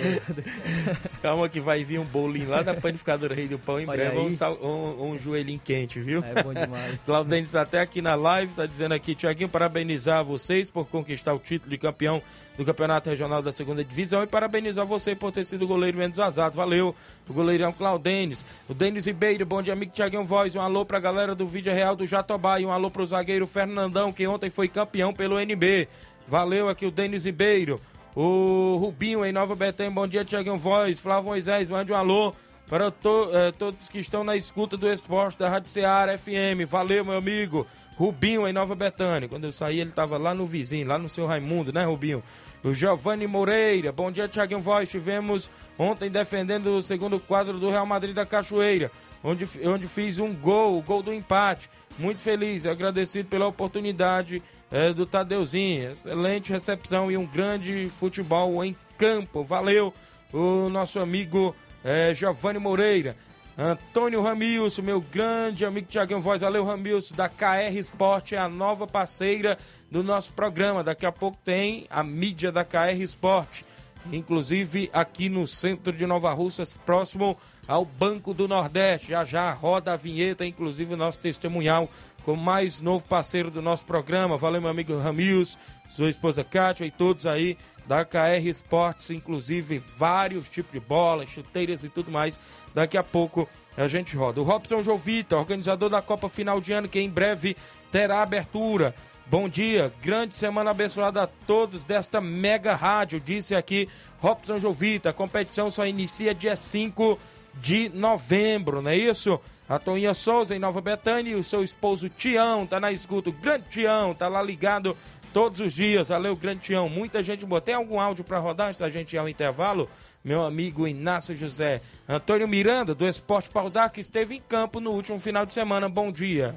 Calma que vai vir um bolinho lá da panificadora Rei do Pão em Olha breve, um, sal... um, um, joelhinho quente, viu? É bom demais. Claudênio está até aqui na live, está dizendo aqui, Thiaguinho, parabenizar vocês por conquistar o título de campeão do Campeonato Regional da Segunda Divisão e parabenizar você por ter sido o goleiro menos vazado. Valeu, o goleirão Claudênis. O Denis Ribeiro, bom dia, amigo Thiaguinho Voz. Um alô pra galera do Vídeo Real do Jatobá e um alô pro zagueiro Fernandão, que ontem foi campeão pelo NB. Valeu aqui o Denis Ribeiro. O Rubinho em Nova Betânia, bom dia, Thiaguinho Voz. Flávio Moisés, mande um alô para to, eh, todos que estão na escuta do esporte da Rádio Ceará FM. Valeu, meu amigo. Rubinho em Nova Betânia. Quando eu saí, ele estava lá no vizinho, lá no seu Raimundo, né, Rubinho? O Giovanni Moreira. Bom dia, Thiaguinho Voz. Estivemos ontem defendendo o segundo quadro do Real Madrid da Cachoeira, onde, onde fiz um gol, o gol do empate. Muito feliz agradecido pela oportunidade é, do Tadeuzinho. Excelente recepção e um grande futebol em campo. Valeu, o nosso amigo é, Giovanni Moreira. Antônio Ramilson, meu grande amigo Tiaguinho Voz, valeu Ramilson, da KR Esporte, é a nova parceira do nosso programa. Daqui a pouco tem a mídia da KR Esporte, inclusive aqui no centro de Nova Russas, próximo ao Banco do Nordeste. Já já roda a vinheta, inclusive o nosso testemunhal com mais novo parceiro do nosso programa. Valeu, meu amigo Ramilson, sua esposa Kátia e todos aí da KR Esportes, inclusive vários tipos de bolas, chuteiras e tudo mais. Daqui a pouco a gente roda. O Robson Jovita, organizador da Copa Final de Ano, que em breve terá abertura. Bom dia, grande semana abençoada a todos desta mega rádio, disse aqui Robson Jovita. A competição só inicia dia 5 de novembro, não é isso? A Toninha Souza em Nova Betânia e o seu esposo Tião tá na escuta. O grande Tião tá lá ligado todos os dias. Valeu, grande Tião. Muita gente boa. Tem algum áudio para rodar antes da gente ir ao intervalo? Meu amigo Inácio José. Antônio Miranda, do Esporte Paudar, que esteve em campo no último final de semana. Bom dia.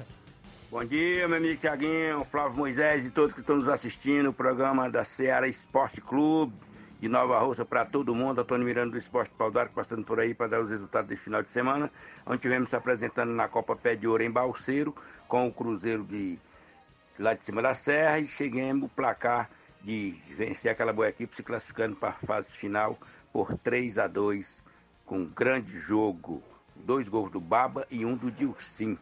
Bom dia, meu amigo Tiaguinho, Flávio Moisés e todos que estão nos assistindo. O programa da Ceará Esporte Clube de Nova Russa para todo mundo. Antônio Miranda do Esporte Paudar, passando por aí para dar os resultados desse final de semana. Onde tivemos se apresentando na Copa Pé de Ouro em Balseiro, com o Cruzeiro de lá de cima da serra e cheguemos o placar de vencer aquela boa equipe, se classificando para a fase final por 3 a 2 com um grande jogo. Dois gols do Baba e um do Dilcim.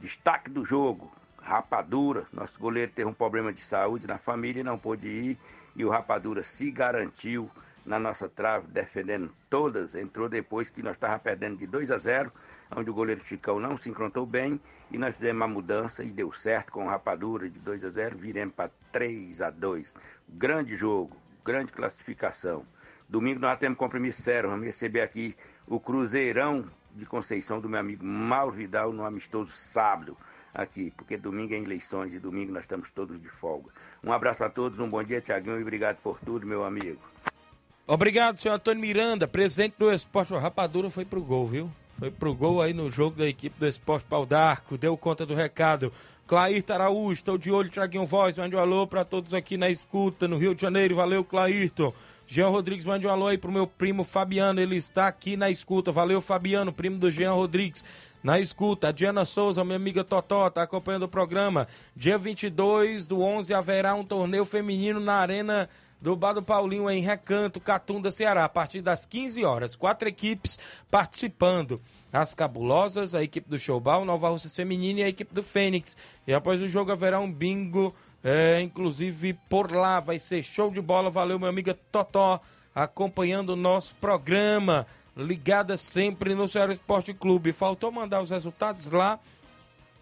Destaque do jogo, Rapadura. Nosso goleiro teve um problema de saúde na família e não pôde ir. E o Rapadura se garantiu na nossa trave, defendendo todas. Entrou depois que nós estávamos perdendo de 2 a 0 onde o goleiro Chicão não se encontrou bem e nós fizemos uma mudança e deu certo com rapadura de 2 a 0, viremos para 3 a 2. Grande jogo, grande classificação. Domingo nós temos compromisso sério, vamos receber aqui o Cruzeirão de Conceição do meu amigo Mauro Vidal no amistoso sábado aqui, porque domingo é eleições e domingo nós estamos todos de folga. Um abraço a todos, um bom dia, Tiaguinho, e obrigado por tudo, meu amigo. Obrigado, senhor Antônio Miranda, presidente do Esporte. Rapadura foi pro gol, viu? Foi pro gol aí no jogo da equipe do Esporte Pau d'Arco, deu conta do recado. Clair Araújo, estou de olho, Traguinho Voz, mande um alô para todos aqui na escuta, no Rio de Janeiro, valeu Clairton. Jean Rodrigues, mande um alô aí pro meu primo Fabiano, ele está aqui na escuta, valeu Fabiano, primo do Jean Rodrigues. Na escuta, a Diana Souza, minha amiga Totó, tá acompanhando o programa. Dia 22 do 11 haverá um torneio feminino na Arena do Bar do Paulinho em Recanto, Catunda, Ceará, a partir das 15 horas. Quatro equipes participando. As Cabulosas, a equipe do Showball, Nova Rússia Feminina e a equipe do Fênix. E após o jogo haverá um bingo, é, inclusive por lá. Vai ser show de bola. Valeu, meu amiga Totó, acompanhando o nosso programa. Ligada sempre no Ceará Esporte Clube. Faltou mandar os resultados lá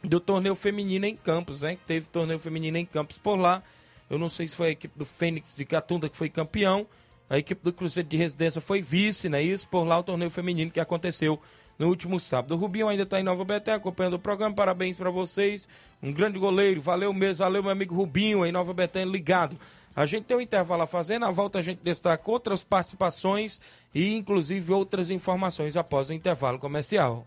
do torneio feminino em Campos, né? Teve torneio feminino em Campos por lá. Eu não sei se foi a equipe do Fênix de Catunda que foi campeão. A equipe do Cruzeiro de Residência foi vice, né? Isso por lá o torneio feminino que aconteceu no último sábado. O Rubinho ainda está em Nova Beté acompanhando o programa. Parabéns para vocês. Um grande goleiro. Valeu mesmo. Valeu, meu amigo Rubinho, em Nova Beté, ligado. A gente tem um intervalo a fazer, na volta a gente destaca outras participações e inclusive outras informações após o intervalo comercial.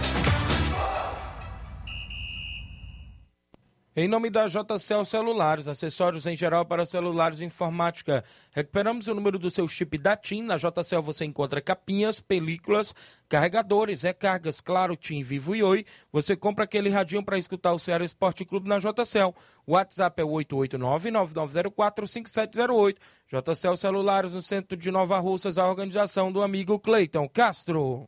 Em nome da JCL Celulares, acessórios em geral para celulares e informática. Recuperamos o número do seu chip da TIM. Na JCL você encontra capinhas, películas, carregadores, recargas, claro, TIM, Vivo e Oi. Você compra aquele radinho para escutar o Ceará Esporte Clube na JCL. WhatsApp é 889-9904-5708. JCL Celulares, no centro de Nova Russas, a organização do amigo Cleiton Castro.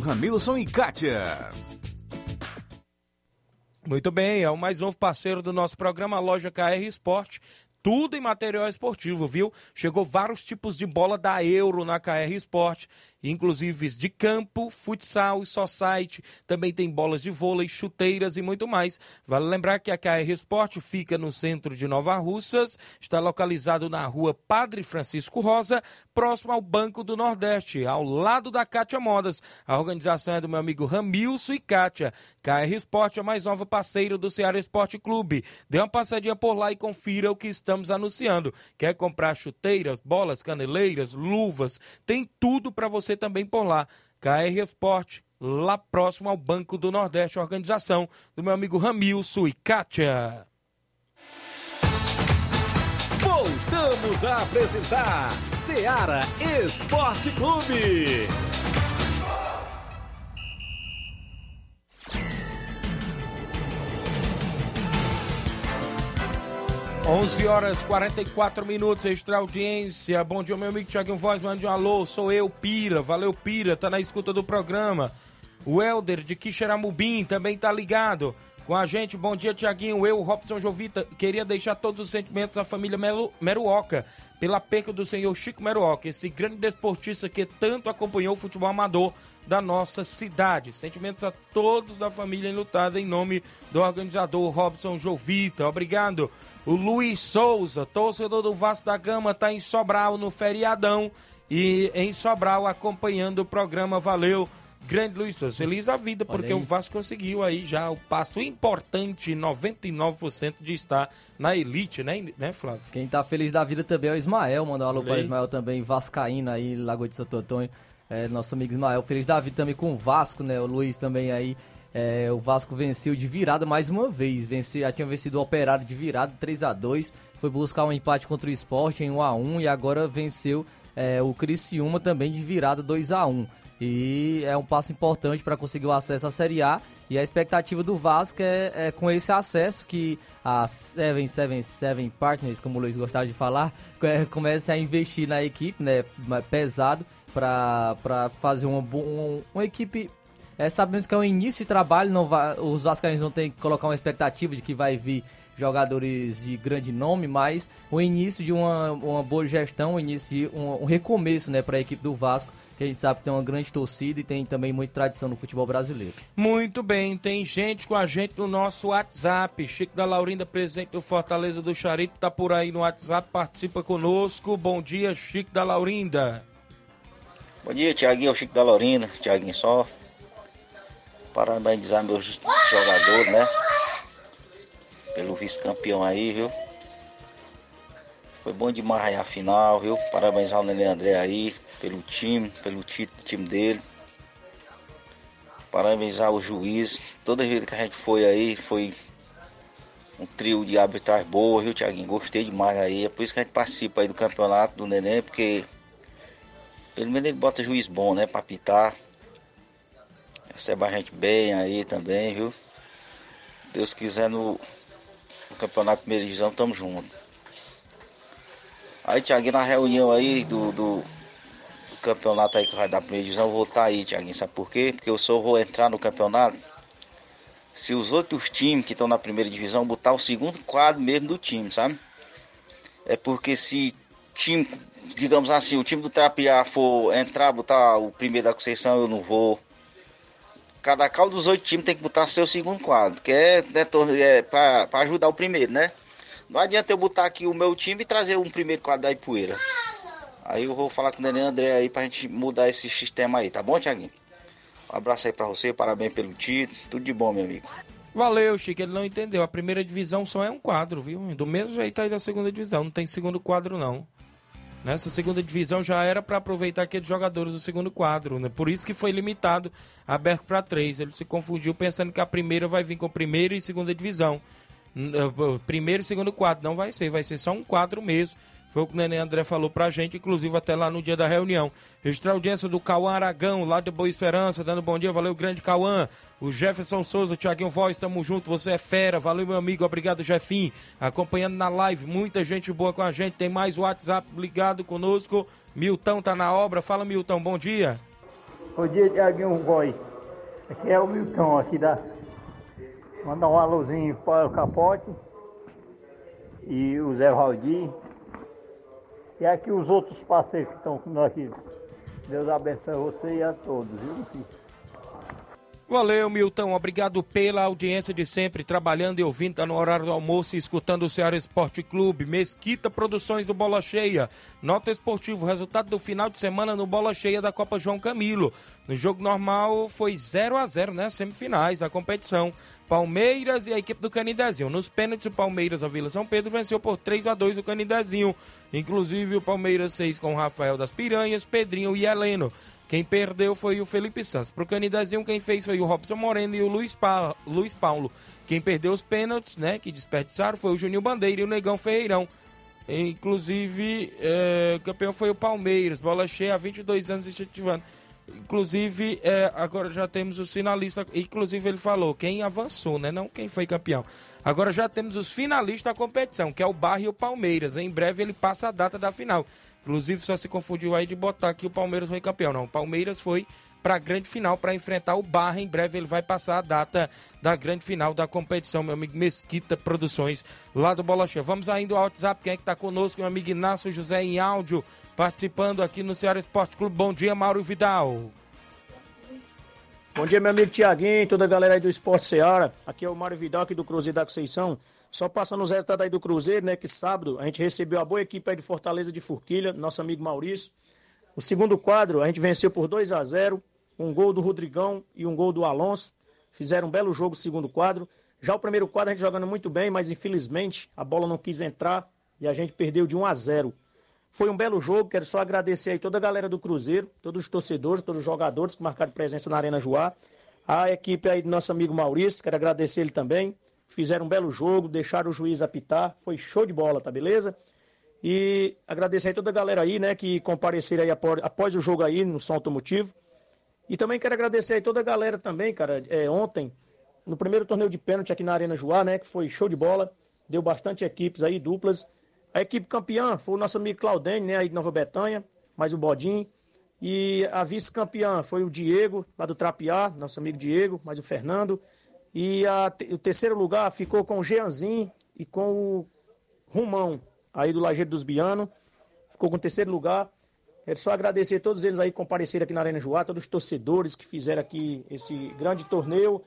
Ramilson e Kátia. Muito bem, é o mais novo parceiro do nosso programa, a loja KR Esporte. Tudo em material esportivo, viu? Chegou vários tipos de bola da Euro na KR Esporte, inclusive de campo, futsal e society. Também tem bolas de vôlei, chuteiras e muito mais. Vale lembrar que a KR Esporte fica no centro de Nova Russas, está localizado na rua Padre Francisco Rosa, próximo ao Banco do Nordeste, ao lado da Cátia Modas. A organização é do meu amigo Ramilson e Cátia. KR Esporte é a mais nova parceira do Ceará Esporte Clube. Dê uma passadinha por lá e confira o que estamos anunciando. Quer comprar chuteiras, bolas, caneleiras, luvas? Tem tudo para você também por lá. KR Esporte, lá próximo ao Banco do Nordeste, organização do meu amigo Ramilson e Kátia. Voltamos a apresentar Seara Esporte Clube. 11 horas 44 minutos, extra audiência. Bom dia, meu amigo Tiaguinho Voz, mande um alô. Sou eu, Pira. Valeu, Pira. Tá na escuta do programa. O Helder de Quixeramobim também tá ligado com a gente. Bom dia, Tiaguinho. Eu, Robson Jovita, queria deixar todos os sentimentos à família Melo, Meruoca pela perca do senhor Chico Meruoca, esse grande desportista que tanto acompanhou o futebol amador da nossa cidade. Sentimentos a todos da família enlutada em nome do organizador Robson Jovita. Obrigado. O Luiz Souza, torcedor do Vasco da Gama, está em Sobral no feriadão e em Sobral acompanhando o programa. Valeu. Grande Luiz Souza, feliz da vida, porque o Vasco conseguiu aí já o passo importante, 99% de estar na elite, né, né, Flávio? Quem tá feliz da vida também é o Ismael, mandar um alô para o Ismael também, Vascaína aí, Lagoa de Santo Antônio. É, nosso amigo Ismael, feliz da vida também com o Vasco, né? O Luiz também aí. É, o Vasco venceu de virada mais uma vez. Venceu, já tinha vencido o Operário de virada 3 a 2 Foi buscar um empate contra o Sport em 1 a 1 e agora venceu é, o Criciúma também de virada 2 a 1 e é um passo importante para conseguir o acesso à Série A. E a expectativa do Vasco é, é com esse acesso que a 777 Partners, como o Luiz gostava de falar, é, comece a investir na equipe, né, pesado, para fazer uma, uma, uma equipe é, sabemos que é um início de trabalho, não vai, os vascaínos não têm que colocar uma expectativa de que vai vir jogadores de grande nome, mas o início de uma, uma boa gestão, o início de um, um recomeço né, para a equipe do Vasco que a gente sabe que tem uma grande torcida e tem também muita tradição no futebol brasileiro. Muito bem, tem gente com a gente no nosso WhatsApp. Chico da Laurinda, presidente do Fortaleza do Charito, tá por aí no WhatsApp, participa conosco. Bom dia, Chico da Laurinda. Bom dia, Tiaguinho, Chico da Laurinda, Tiaguinho só. Parabenizar meus jogadores, né? Pelo vice-campeão aí, viu? Foi bom demais a final, viu? Parabéns ao Nenê André aí, pelo time, pelo título do time dele. Parabenizar o juiz. Toda vez que a gente foi aí, foi um trio de arbitragem boa, viu, Tiaguinho? Gostei demais aí. É por isso que a gente participa aí do campeonato do Neném, porque pelo menos ele bota juiz bom, né? Pra pitar. Recebe a gente bem aí também, viu? Deus quiser no, no campeonato primeira divisão, tamo junto. Aí, Tiaguinho, na reunião aí do, do, do, campeonato aí que vai dar primeira divisão, eu vou estar aí, Tiaguinho. Sabe por quê? Porque eu só vou entrar no campeonato se os outros times que estão na primeira divisão botar o segundo quadro mesmo do time, sabe? É porque se time, digamos assim, o time do Trapiá for entrar, botar o primeiro da Conceição, eu não vou. Cada cal dos oito times tem que botar seu segundo quadro, que é, é, é para ajudar o primeiro, né? Não adianta eu botar aqui o meu time e trazer um primeiro quadro da Ipueira. Aí eu vou falar com o Daniel André aí pra gente mudar esse sistema aí, tá bom, Tiaguinho? Um abraço aí pra você, parabéns pelo título, tudo de bom, meu amigo. Valeu, Chico, ele não entendeu. A primeira divisão só é um quadro, viu? Do mesmo jeito aí da segunda divisão, não tem segundo quadro não. Nessa segunda divisão já era para aproveitar aqueles jogadores do segundo quadro, né? Por isso que foi limitado, aberto para três. Ele se confundiu pensando que a primeira vai vir com primeira e segunda divisão. Eh, primeiro e segundo quadro, não vai ser, vai ser só um quadro mesmo foi o que o Nenê André falou pra gente, inclusive até lá no dia da reunião. Registrar a audiência do Cauã Aragão, lá de Boa Esperança, dando bom dia, valeu, grande Cauã. O Jefferson Souza, o Thiaguinho Voz, tamo junto, você é fera, valeu, meu amigo, obrigado, Jefim. Acompanhando na live, muita gente boa com a gente, tem mais WhatsApp ligado conosco. Milton tá na obra, fala, Milton, bom dia. Bom dia, Thiaguinho Voz. Aqui é o Milton, aqui da. Mandar um alôzinho para o Capote e o Zé Valdir e aqui os outros parceiros que estão com nós aqui. Deus abençoe você e a todos, viu? Valeu, Milton. Obrigado pela audiência de sempre, trabalhando e ouvindo no horário do almoço e escutando o Ceará Esporte Clube. Mesquita Produções do Bola Cheia. Nota esportivo, resultado do final de semana no Bola Cheia da Copa João Camilo. No jogo normal foi 0 a 0 né? Semifinais da competição. Palmeiras e a equipe do Canidezinho. Nos pênaltis, o Palmeiras, a Vila São Pedro, venceu por 3 a 2 o Canidezinho. Inclusive, o Palmeiras fez com o Rafael das Piranhas, Pedrinho e Heleno. Quem perdeu foi o Felipe Santos. Pro Canidezinho, quem fez foi o Robson Moreno e o Luiz, pa... Luiz Paulo. Quem perdeu os pênaltis, né, que desperdiçaram, foi o Juninho Bandeira e o Negão Ferreirão. Inclusive, é, campeão foi o Palmeiras, bola cheia há 22 anos incentivando. Inclusive, é, agora já temos os finalistas. Inclusive, ele falou quem avançou, né? Não quem foi campeão. Agora já temos os finalistas da competição, que é o Barra e o Palmeiras. Em breve ele passa a data da final. Inclusive, só se confundiu aí de botar que o Palmeiras foi campeão. Não, o Palmeiras foi para a grande final para enfrentar o Barra. Em breve ele vai passar a data da grande final da competição, meu amigo Mesquita Produções, lá do Bola Cheia. Vamos ainda ao WhatsApp, quem é que está conosco? Meu amigo Inácio José em áudio, participando aqui no Ceará Esporte Clube. Bom dia, Mauro Vidal. Bom dia, meu amigo Tiaguinho, toda a galera aí do Esporte Ceará. Aqui é o Mário Vidal, aqui do Cruzeiro da Conceição. Só passando os resultados aí do Cruzeiro, né? Que sábado a gente recebeu a boa equipe aí de Fortaleza de Forquilha, nosso amigo Maurício. O segundo quadro a gente venceu por 2 a 0 um gol do Rodrigão e um gol do Alonso. Fizeram um belo jogo o segundo quadro. Já o primeiro quadro a gente jogando muito bem, mas infelizmente a bola não quis entrar e a gente perdeu de 1 a 0. Foi um belo jogo, quero só agradecer aí toda a galera do Cruzeiro, todos os torcedores, todos os jogadores que marcaram presença na Arena Joá. A equipe aí do nosso amigo Maurício, quero agradecer ele também fizeram um belo jogo, deixaram o juiz apitar, foi show de bola, tá beleza? E agradecer aí toda a galera aí, né, que compareceram aí após, após o jogo aí no Som Automotivo. E também quero agradecer aí toda a galera também, cara, é, ontem, no primeiro torneio de pênalti aqui na Arena Joá, né, que foi show de bola, deu bastante equipes aí, duplas. A equipe campeã foi o nosso amigo Claudene, né, aí de Nova Betânia, mais o Bodinho. E a vice-campeã foi o Diego, lá do Trapiá, nosso amigo Diego, mais o Fernando. E a, o terceiro lugar ficou com o Jeanzinho e com o Rumão, aí do Lajeiro dos Bianos. Ficou com o terceiro lugar. É só agradecer a todos eles aí que compareceram aqui na Arena Joá, todos os torcedores que fizeram aqui esse grande torneio.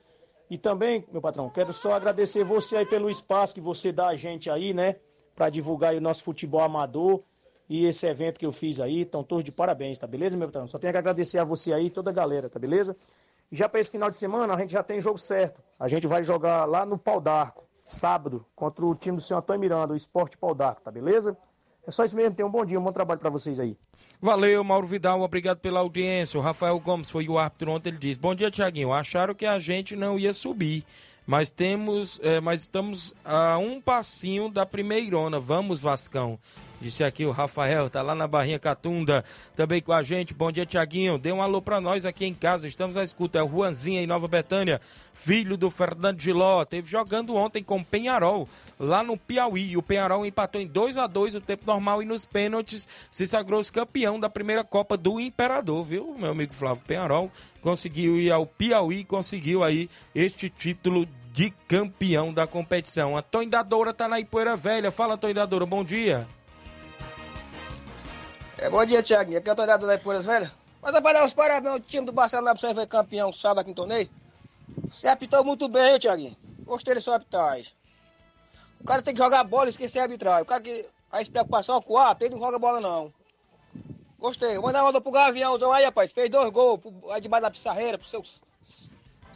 E também, meu patrão, quero só agradecer você aí pelo espaço que você dá a gente aí, né? Para divulgar o nosso futebol amador e esse evento que eu fiz aí. Estão todos de parabéns, tá beleza, meu patrão? Só tenho que agradecer a você aí, toda a galera, tá beleza? Já para esse final de semana, a gente já tem jogo certo. A gente vai jogar lá no Pau d'Arco, sábado, contra o time do senhor Antônio Miranda, o Esporte Pau d'Arco, tá beleza? É só isso mesmo, tenham um bom dia, um bom trabalho para vocês aí. Valeu, Mauro Vidal, obrigado pela audiência. O Rafael Gomes foi o árbitro ontem, ele diz: Bom dia, Tiaguinho. Acharam que a gente não ia subir, mas temos, é, mas estamos a um passinho da primeirona. Vamos, Vascão. Disse aqui o Rafael, tá lá na Barrinha Catunda, também com a gente. Bom dia, Tiaguinho. Dê um alô pra nós aqui em casa. Estamos à escuta. É o Juanzinho em Nova Betânia, filho do Fernando Giló. Teve jogando ontem com o Penharol, lá no Piauí. O Penharol empatou em 2 a 2 o tempo normal e nos pênaltis se sagrou-se campeão da primeira Copa do Imperador, viu? Meu amigo Flávio Penharol conseguiu ir ao Piauí, conseguiu aí este título de campeão da competição. A Toindadora tá na Ipoeira Velha. Fala, Toindadora, bom dia. É, bom dia, Tiaguinho. Aqui é o Tonhado da Ipuras Velha. Mas é para dar os parabéns ao time do Barcelona pra você foi campeão sábado aqui no torneio. Você apitou muito bem, hein, Tiaguinho? Gostei da sua arbitragem. O cara tem que jogar bola e esquecer a arbitragem. O cara que aí se preocupar só com o árbitro, ele não joga bola, não. Gostei. Vou mandar uma mandou pro Gaviãozão aí, rapaz. Fez dois gols pro, aí debaixo da pissarreira, pro seu,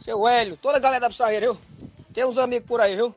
seu Hélio. Toda a galera da pissarreira, viu? Tem uns amigos por aí, viu?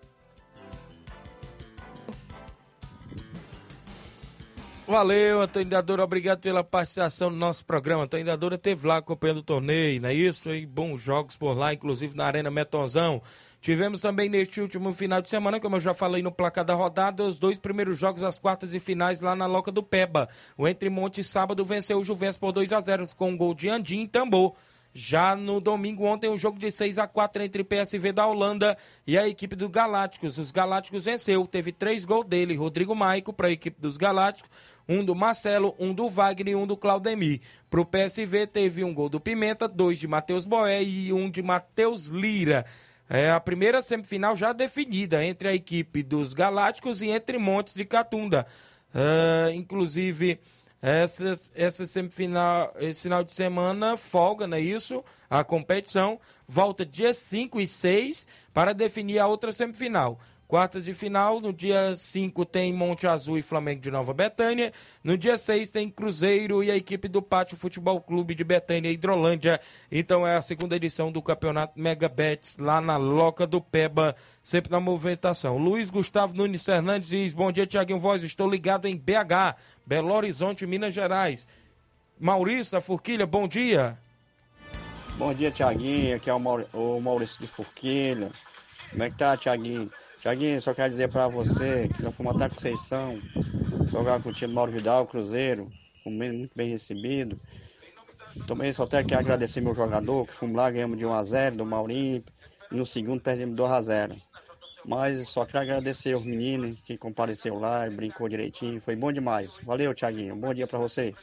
Valeu, Antônio obrigado pela participação no nosso programa. Antônio teve lá acompanhando o torneio, não é isso? E bons jogos por lá, inclusive na Arena Metonzão. Tivemos também neste último final de semana, como eu já falei no placar da rodada, os dois primeiros jogos, as quartas e finais lá na Loca do Peba. O Entre Monte sábado venceu o Juventus por 2 a 0 com um gol de Andim e Tambor. Já no domingo, ontem, um jogo de 6 a 4 entre PSV da Holanda e a equipe do Galácticos. Os Galácticos venceu, teve três gols dele, Rodrigo Maico para a equipe dos Galácticos, um do Marcelo, um do Wagner e um do Claudemir. Para o PSV teve um gol do Pimenta, dois de Matheus Boé e um de Matheus Lira. É a primeira semifinal já definida entre a equipe dos Galácticos e entre Montes de Catunda. Uh, inclusive, essas, essa semifinal, esse final de semana folga, não é isso? A competição volta dia 5 e 6 para definir a outra semifinal. Quartas de final, no dia 5 tem Monte Azul e Flamengo de Nova Betânia. No dia 6 tem Cruzeiro e a equipe do Pátio Futebol Clube de Betânia e Hidrolândia. Então é a segunda edição do Campeonato Mega Bets lá na Loca do Peba, sempre na movimentação. Luiz Gustavo Nunes Fernandes diz: Bom dia, Tiaguinho Voz. Estou ligado em BH, Belo Horizonte, Minas Gerais. Maurício da Forquilha, bom dia. Bom dia, Tiaguinho. Aqui é o, Maur... o Maurício de Forquilha. Como é que tá, Tiaguinho? Tiaguinho, só quero dizer pra você que nós fomos até Conceição, jogar com o time Mauro Vidal, Cruzeiro, muito bem recebido. Também só tenho que agradecer meu jogador, que fomos lá, ganhamos de 1x0 do Maurinho, e no segundo perdemos 2x0. Mas só quero agradecer os meninos que compareceu lá brincou direitinho, foi bom demais. Valeu, Tiaguinho, bom dia pra você.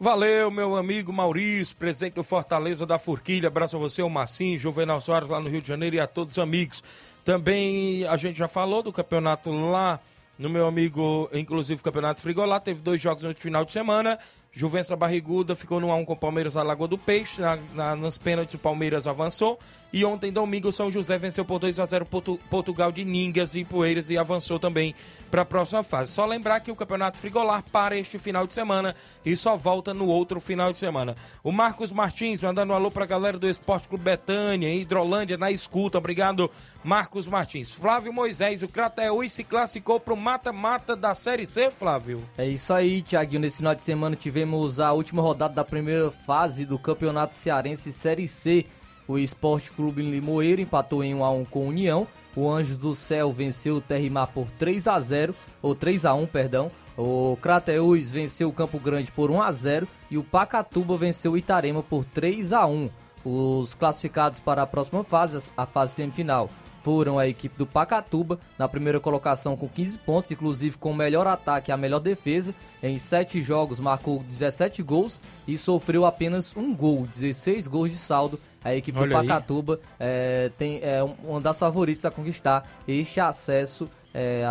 Valeu, meu amigo Maurício, presidente do Fortaleza da Forquilha. Abraço a você, o Massim, Juvenal Soares lá no Rio de Janeiro e a todos os amigos. Também a gente já falou do campeonato lá no meu amigo, inclusive o campeonato Frigolá, teve dois jogos no final de semana. Juvença Barriguda ficou no 1x1 com o Palmeiras na Lagoa do Peixe. Na, na, nos pênaltis, o Palmeiras avançou. E ontem, domingo, o São José venceu por 2x0 Portu, Portugal de Ningas e Poeiras e avançou também para a próxima fase. Só lembrar que o Campeonato Frigolar para este final de semana e só volta no outro final de semana. O Marcos Martins mandando um alô para a galera do Esporte Clube Betânia, Hidrolândia, na escuta. Obrigado, Marcos Martins. Flávio Moisés, o Crateús se classificou para o mata-mata da Série C, Flávio. É isso aí, Tiaguinho. Nesse final de semana tivemos tivemos a última rodada da primeira fase do Campeonato Cearense Série C. O Esporte Clube Limoeiro empatou em 1 a 1 com o União. O Anjos do Céu venceu o Terrimar por 3 a 0 ou 3 a 1, perdão. O Crateús venceu o Campo Grande por 1 a 0 e o Pacatuba venceu o Itarema por 3 a 1. Os classificados para a próxima fase, a fase semifinal, foram a equipe do Pacatuba, na primeira colocação com 15 pontos, inclusive com o melhor ataque e a melhor defesa. Em 7 jogos marcou 17 gols e sofreu apenas um gol, 16 gols de saldo. A equipe Olha do Pacatuba é, tem, é uma das favoritas a conquistar este acesso é,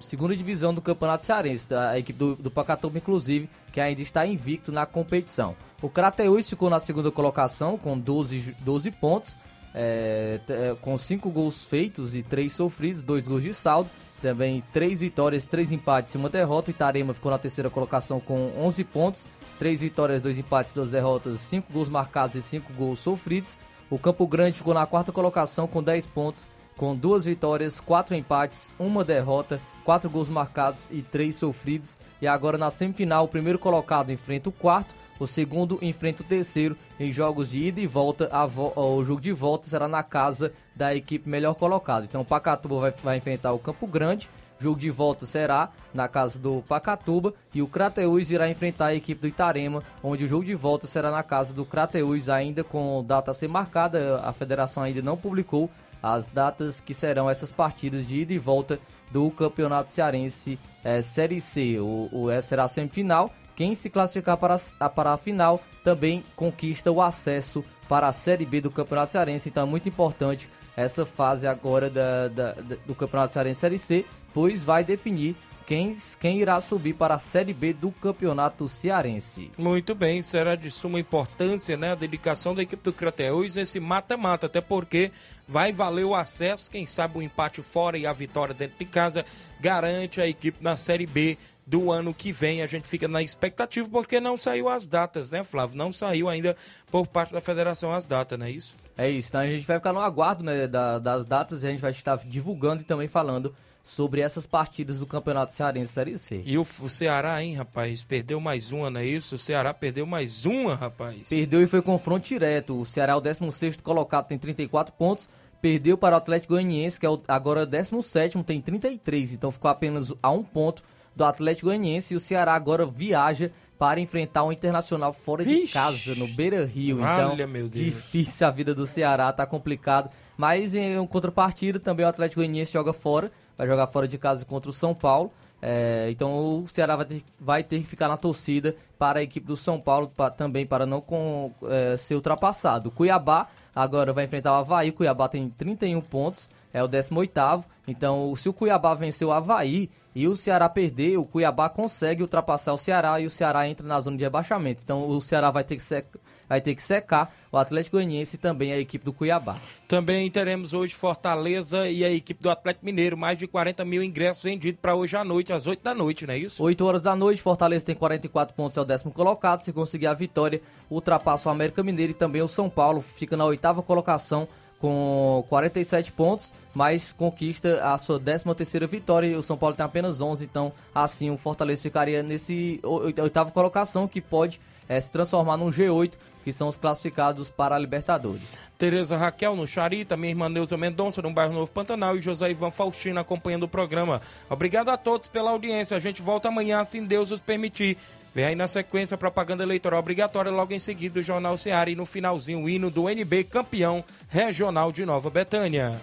segunda divisão do Campeonato Cearense. A equipe do, do Pacatuba, inclusive, que ainda está invicto na competição. O Crateus ficou na segunda colocação com 12, 12 pontos é, é, com cinco gols feitos e três sofridos, dois gols de saldo. Também três vitórias, três empates e uma derrota. Itarema ficou na terceira colocação com 11 pontos, três vitórias, dois empates, duas derrotas, cinco gols marcados e cinco gols sofridos. O Campo Grande ficou na quarta colocação com 10 pontos com duas vitórias, quatro empates, uma derrota, quatro gols marcados e três sofridos. E agora na semifinal, o primeiro colocado enfrenta o quarto, o segundo enfrenta o terceiro em jogos de ida e volta. Vo o jogo de volta será na casa da equipe melhor colocada. Então o Pacatuba vai, vai enfrentar o Campo Grande. Jogo de volta será na casa do Pacatuba e o Crateús irá enfrentar a equipe do Itarema, onde o jogo de volta será na casa do Crateús, ainda com data a ser marcada. A federação ainda não publicou as datas que serão essas partidas de ida e volta do Campeonato Cearense é, Série C. O, o, será a semifinal. Quem se classificar para a, para a final também conquista o acesso para a Série B do Campeonato Cearense. Então é muito importante essa fase agora da, da, da, do Campeonato Cearense Série C, pois vai definir quem, quem irá subir para a Série B do Campeonato Cearense. Muito bem, será de suma importância né, a dedicação da equipe do Crateus esse mata-mata, até porque vai valer o acesso, quem sabe o empate fora e a vitória dentro de casa garante a equipe na Série B do ano que vem. A gente fica na expectativa porque não saiu as datas, né, Flávio? Não saiu ainda por parte da federação as datas, não é isso? É isso, então a gente vai ficar no aguardo né, da, das datas e a gente vai estar divulgando e também falando sobre essas partidas do Campeonato Cearense Série C. E o, o, Ceará, hein, rapaz? Perdeu mais uma, não é isso? O Ceará perdeu mais uma, rapaz. Perdeu e foi confronto direto. O Ceará é o 16 colocado, tem 34 pontos. Perdeu para o Atlético Goianiense, que é o, agora 17, tem 33. Então ficou apenas a um ponto do Atlético Goianiense. E o Ceará agora viaja para enfrentar o um Internacional fora Vixe, de casa, no Beira Rio. Então, meu Deus. difícil a vida do Ceará, tá complicado. Mas em contrapartida, também o Atlético Goianiense joga fora vai jogar fora de casa contra o São Paulo. É, então o Ceará vai ter, vai ter, que ficar na torcida para a equipe do São Paulo pra, também para não com, é, ser ultrapassado. O Cuiabá agora vai enfrentar o Havaí. O Cuiabá tem 31 pontos, é o 18. Então, se o Cuiabá vencer o Havaí e o Ceará perder, o Cuiabá consegue ultrapassar o Ceará e o Ceará entra na zona de rebaixamento. Então, o Ceará vai ter que ser vai ter que secar o Atlético Goianiense e também a equipe do Cuiabá. Também teremos hoje Fortaleza e a equipe do Atlético Mineiro, mais de 40 mil ingressos vendidos para hoje à noite, às 8 da noite, não é isso? 8 horas da noite, Fortaleza tem 44 pontos, é o décimo colocado. Se conseguir a vitória, ultrapassa o América Mineiro e também o São Paulo, fica na oitava colocação com 47 pontos, mas conquista a sua 13 terceira vitória e o São Paulo tem apenas 11, então assim o Fortaleza ficaria nesse oitava colocação que pode é, se transformar num G8 que são os classificados para a Libertadores. Tereza Raquel no Charita, minha irmã Neuza Mendonça no bairro Novo Pantanal e José Ivan Faustino acompanhando o programa. Obrigado a todos pela audiência. A gente volta amanhã, se Deus os permitir. Vem aí na sequência propaganda eleitoral obrigatória, logo em seguida o Jornal Seara e no finalzinho o hino do NB campeão regional de Nova Betânia.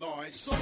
Nós somos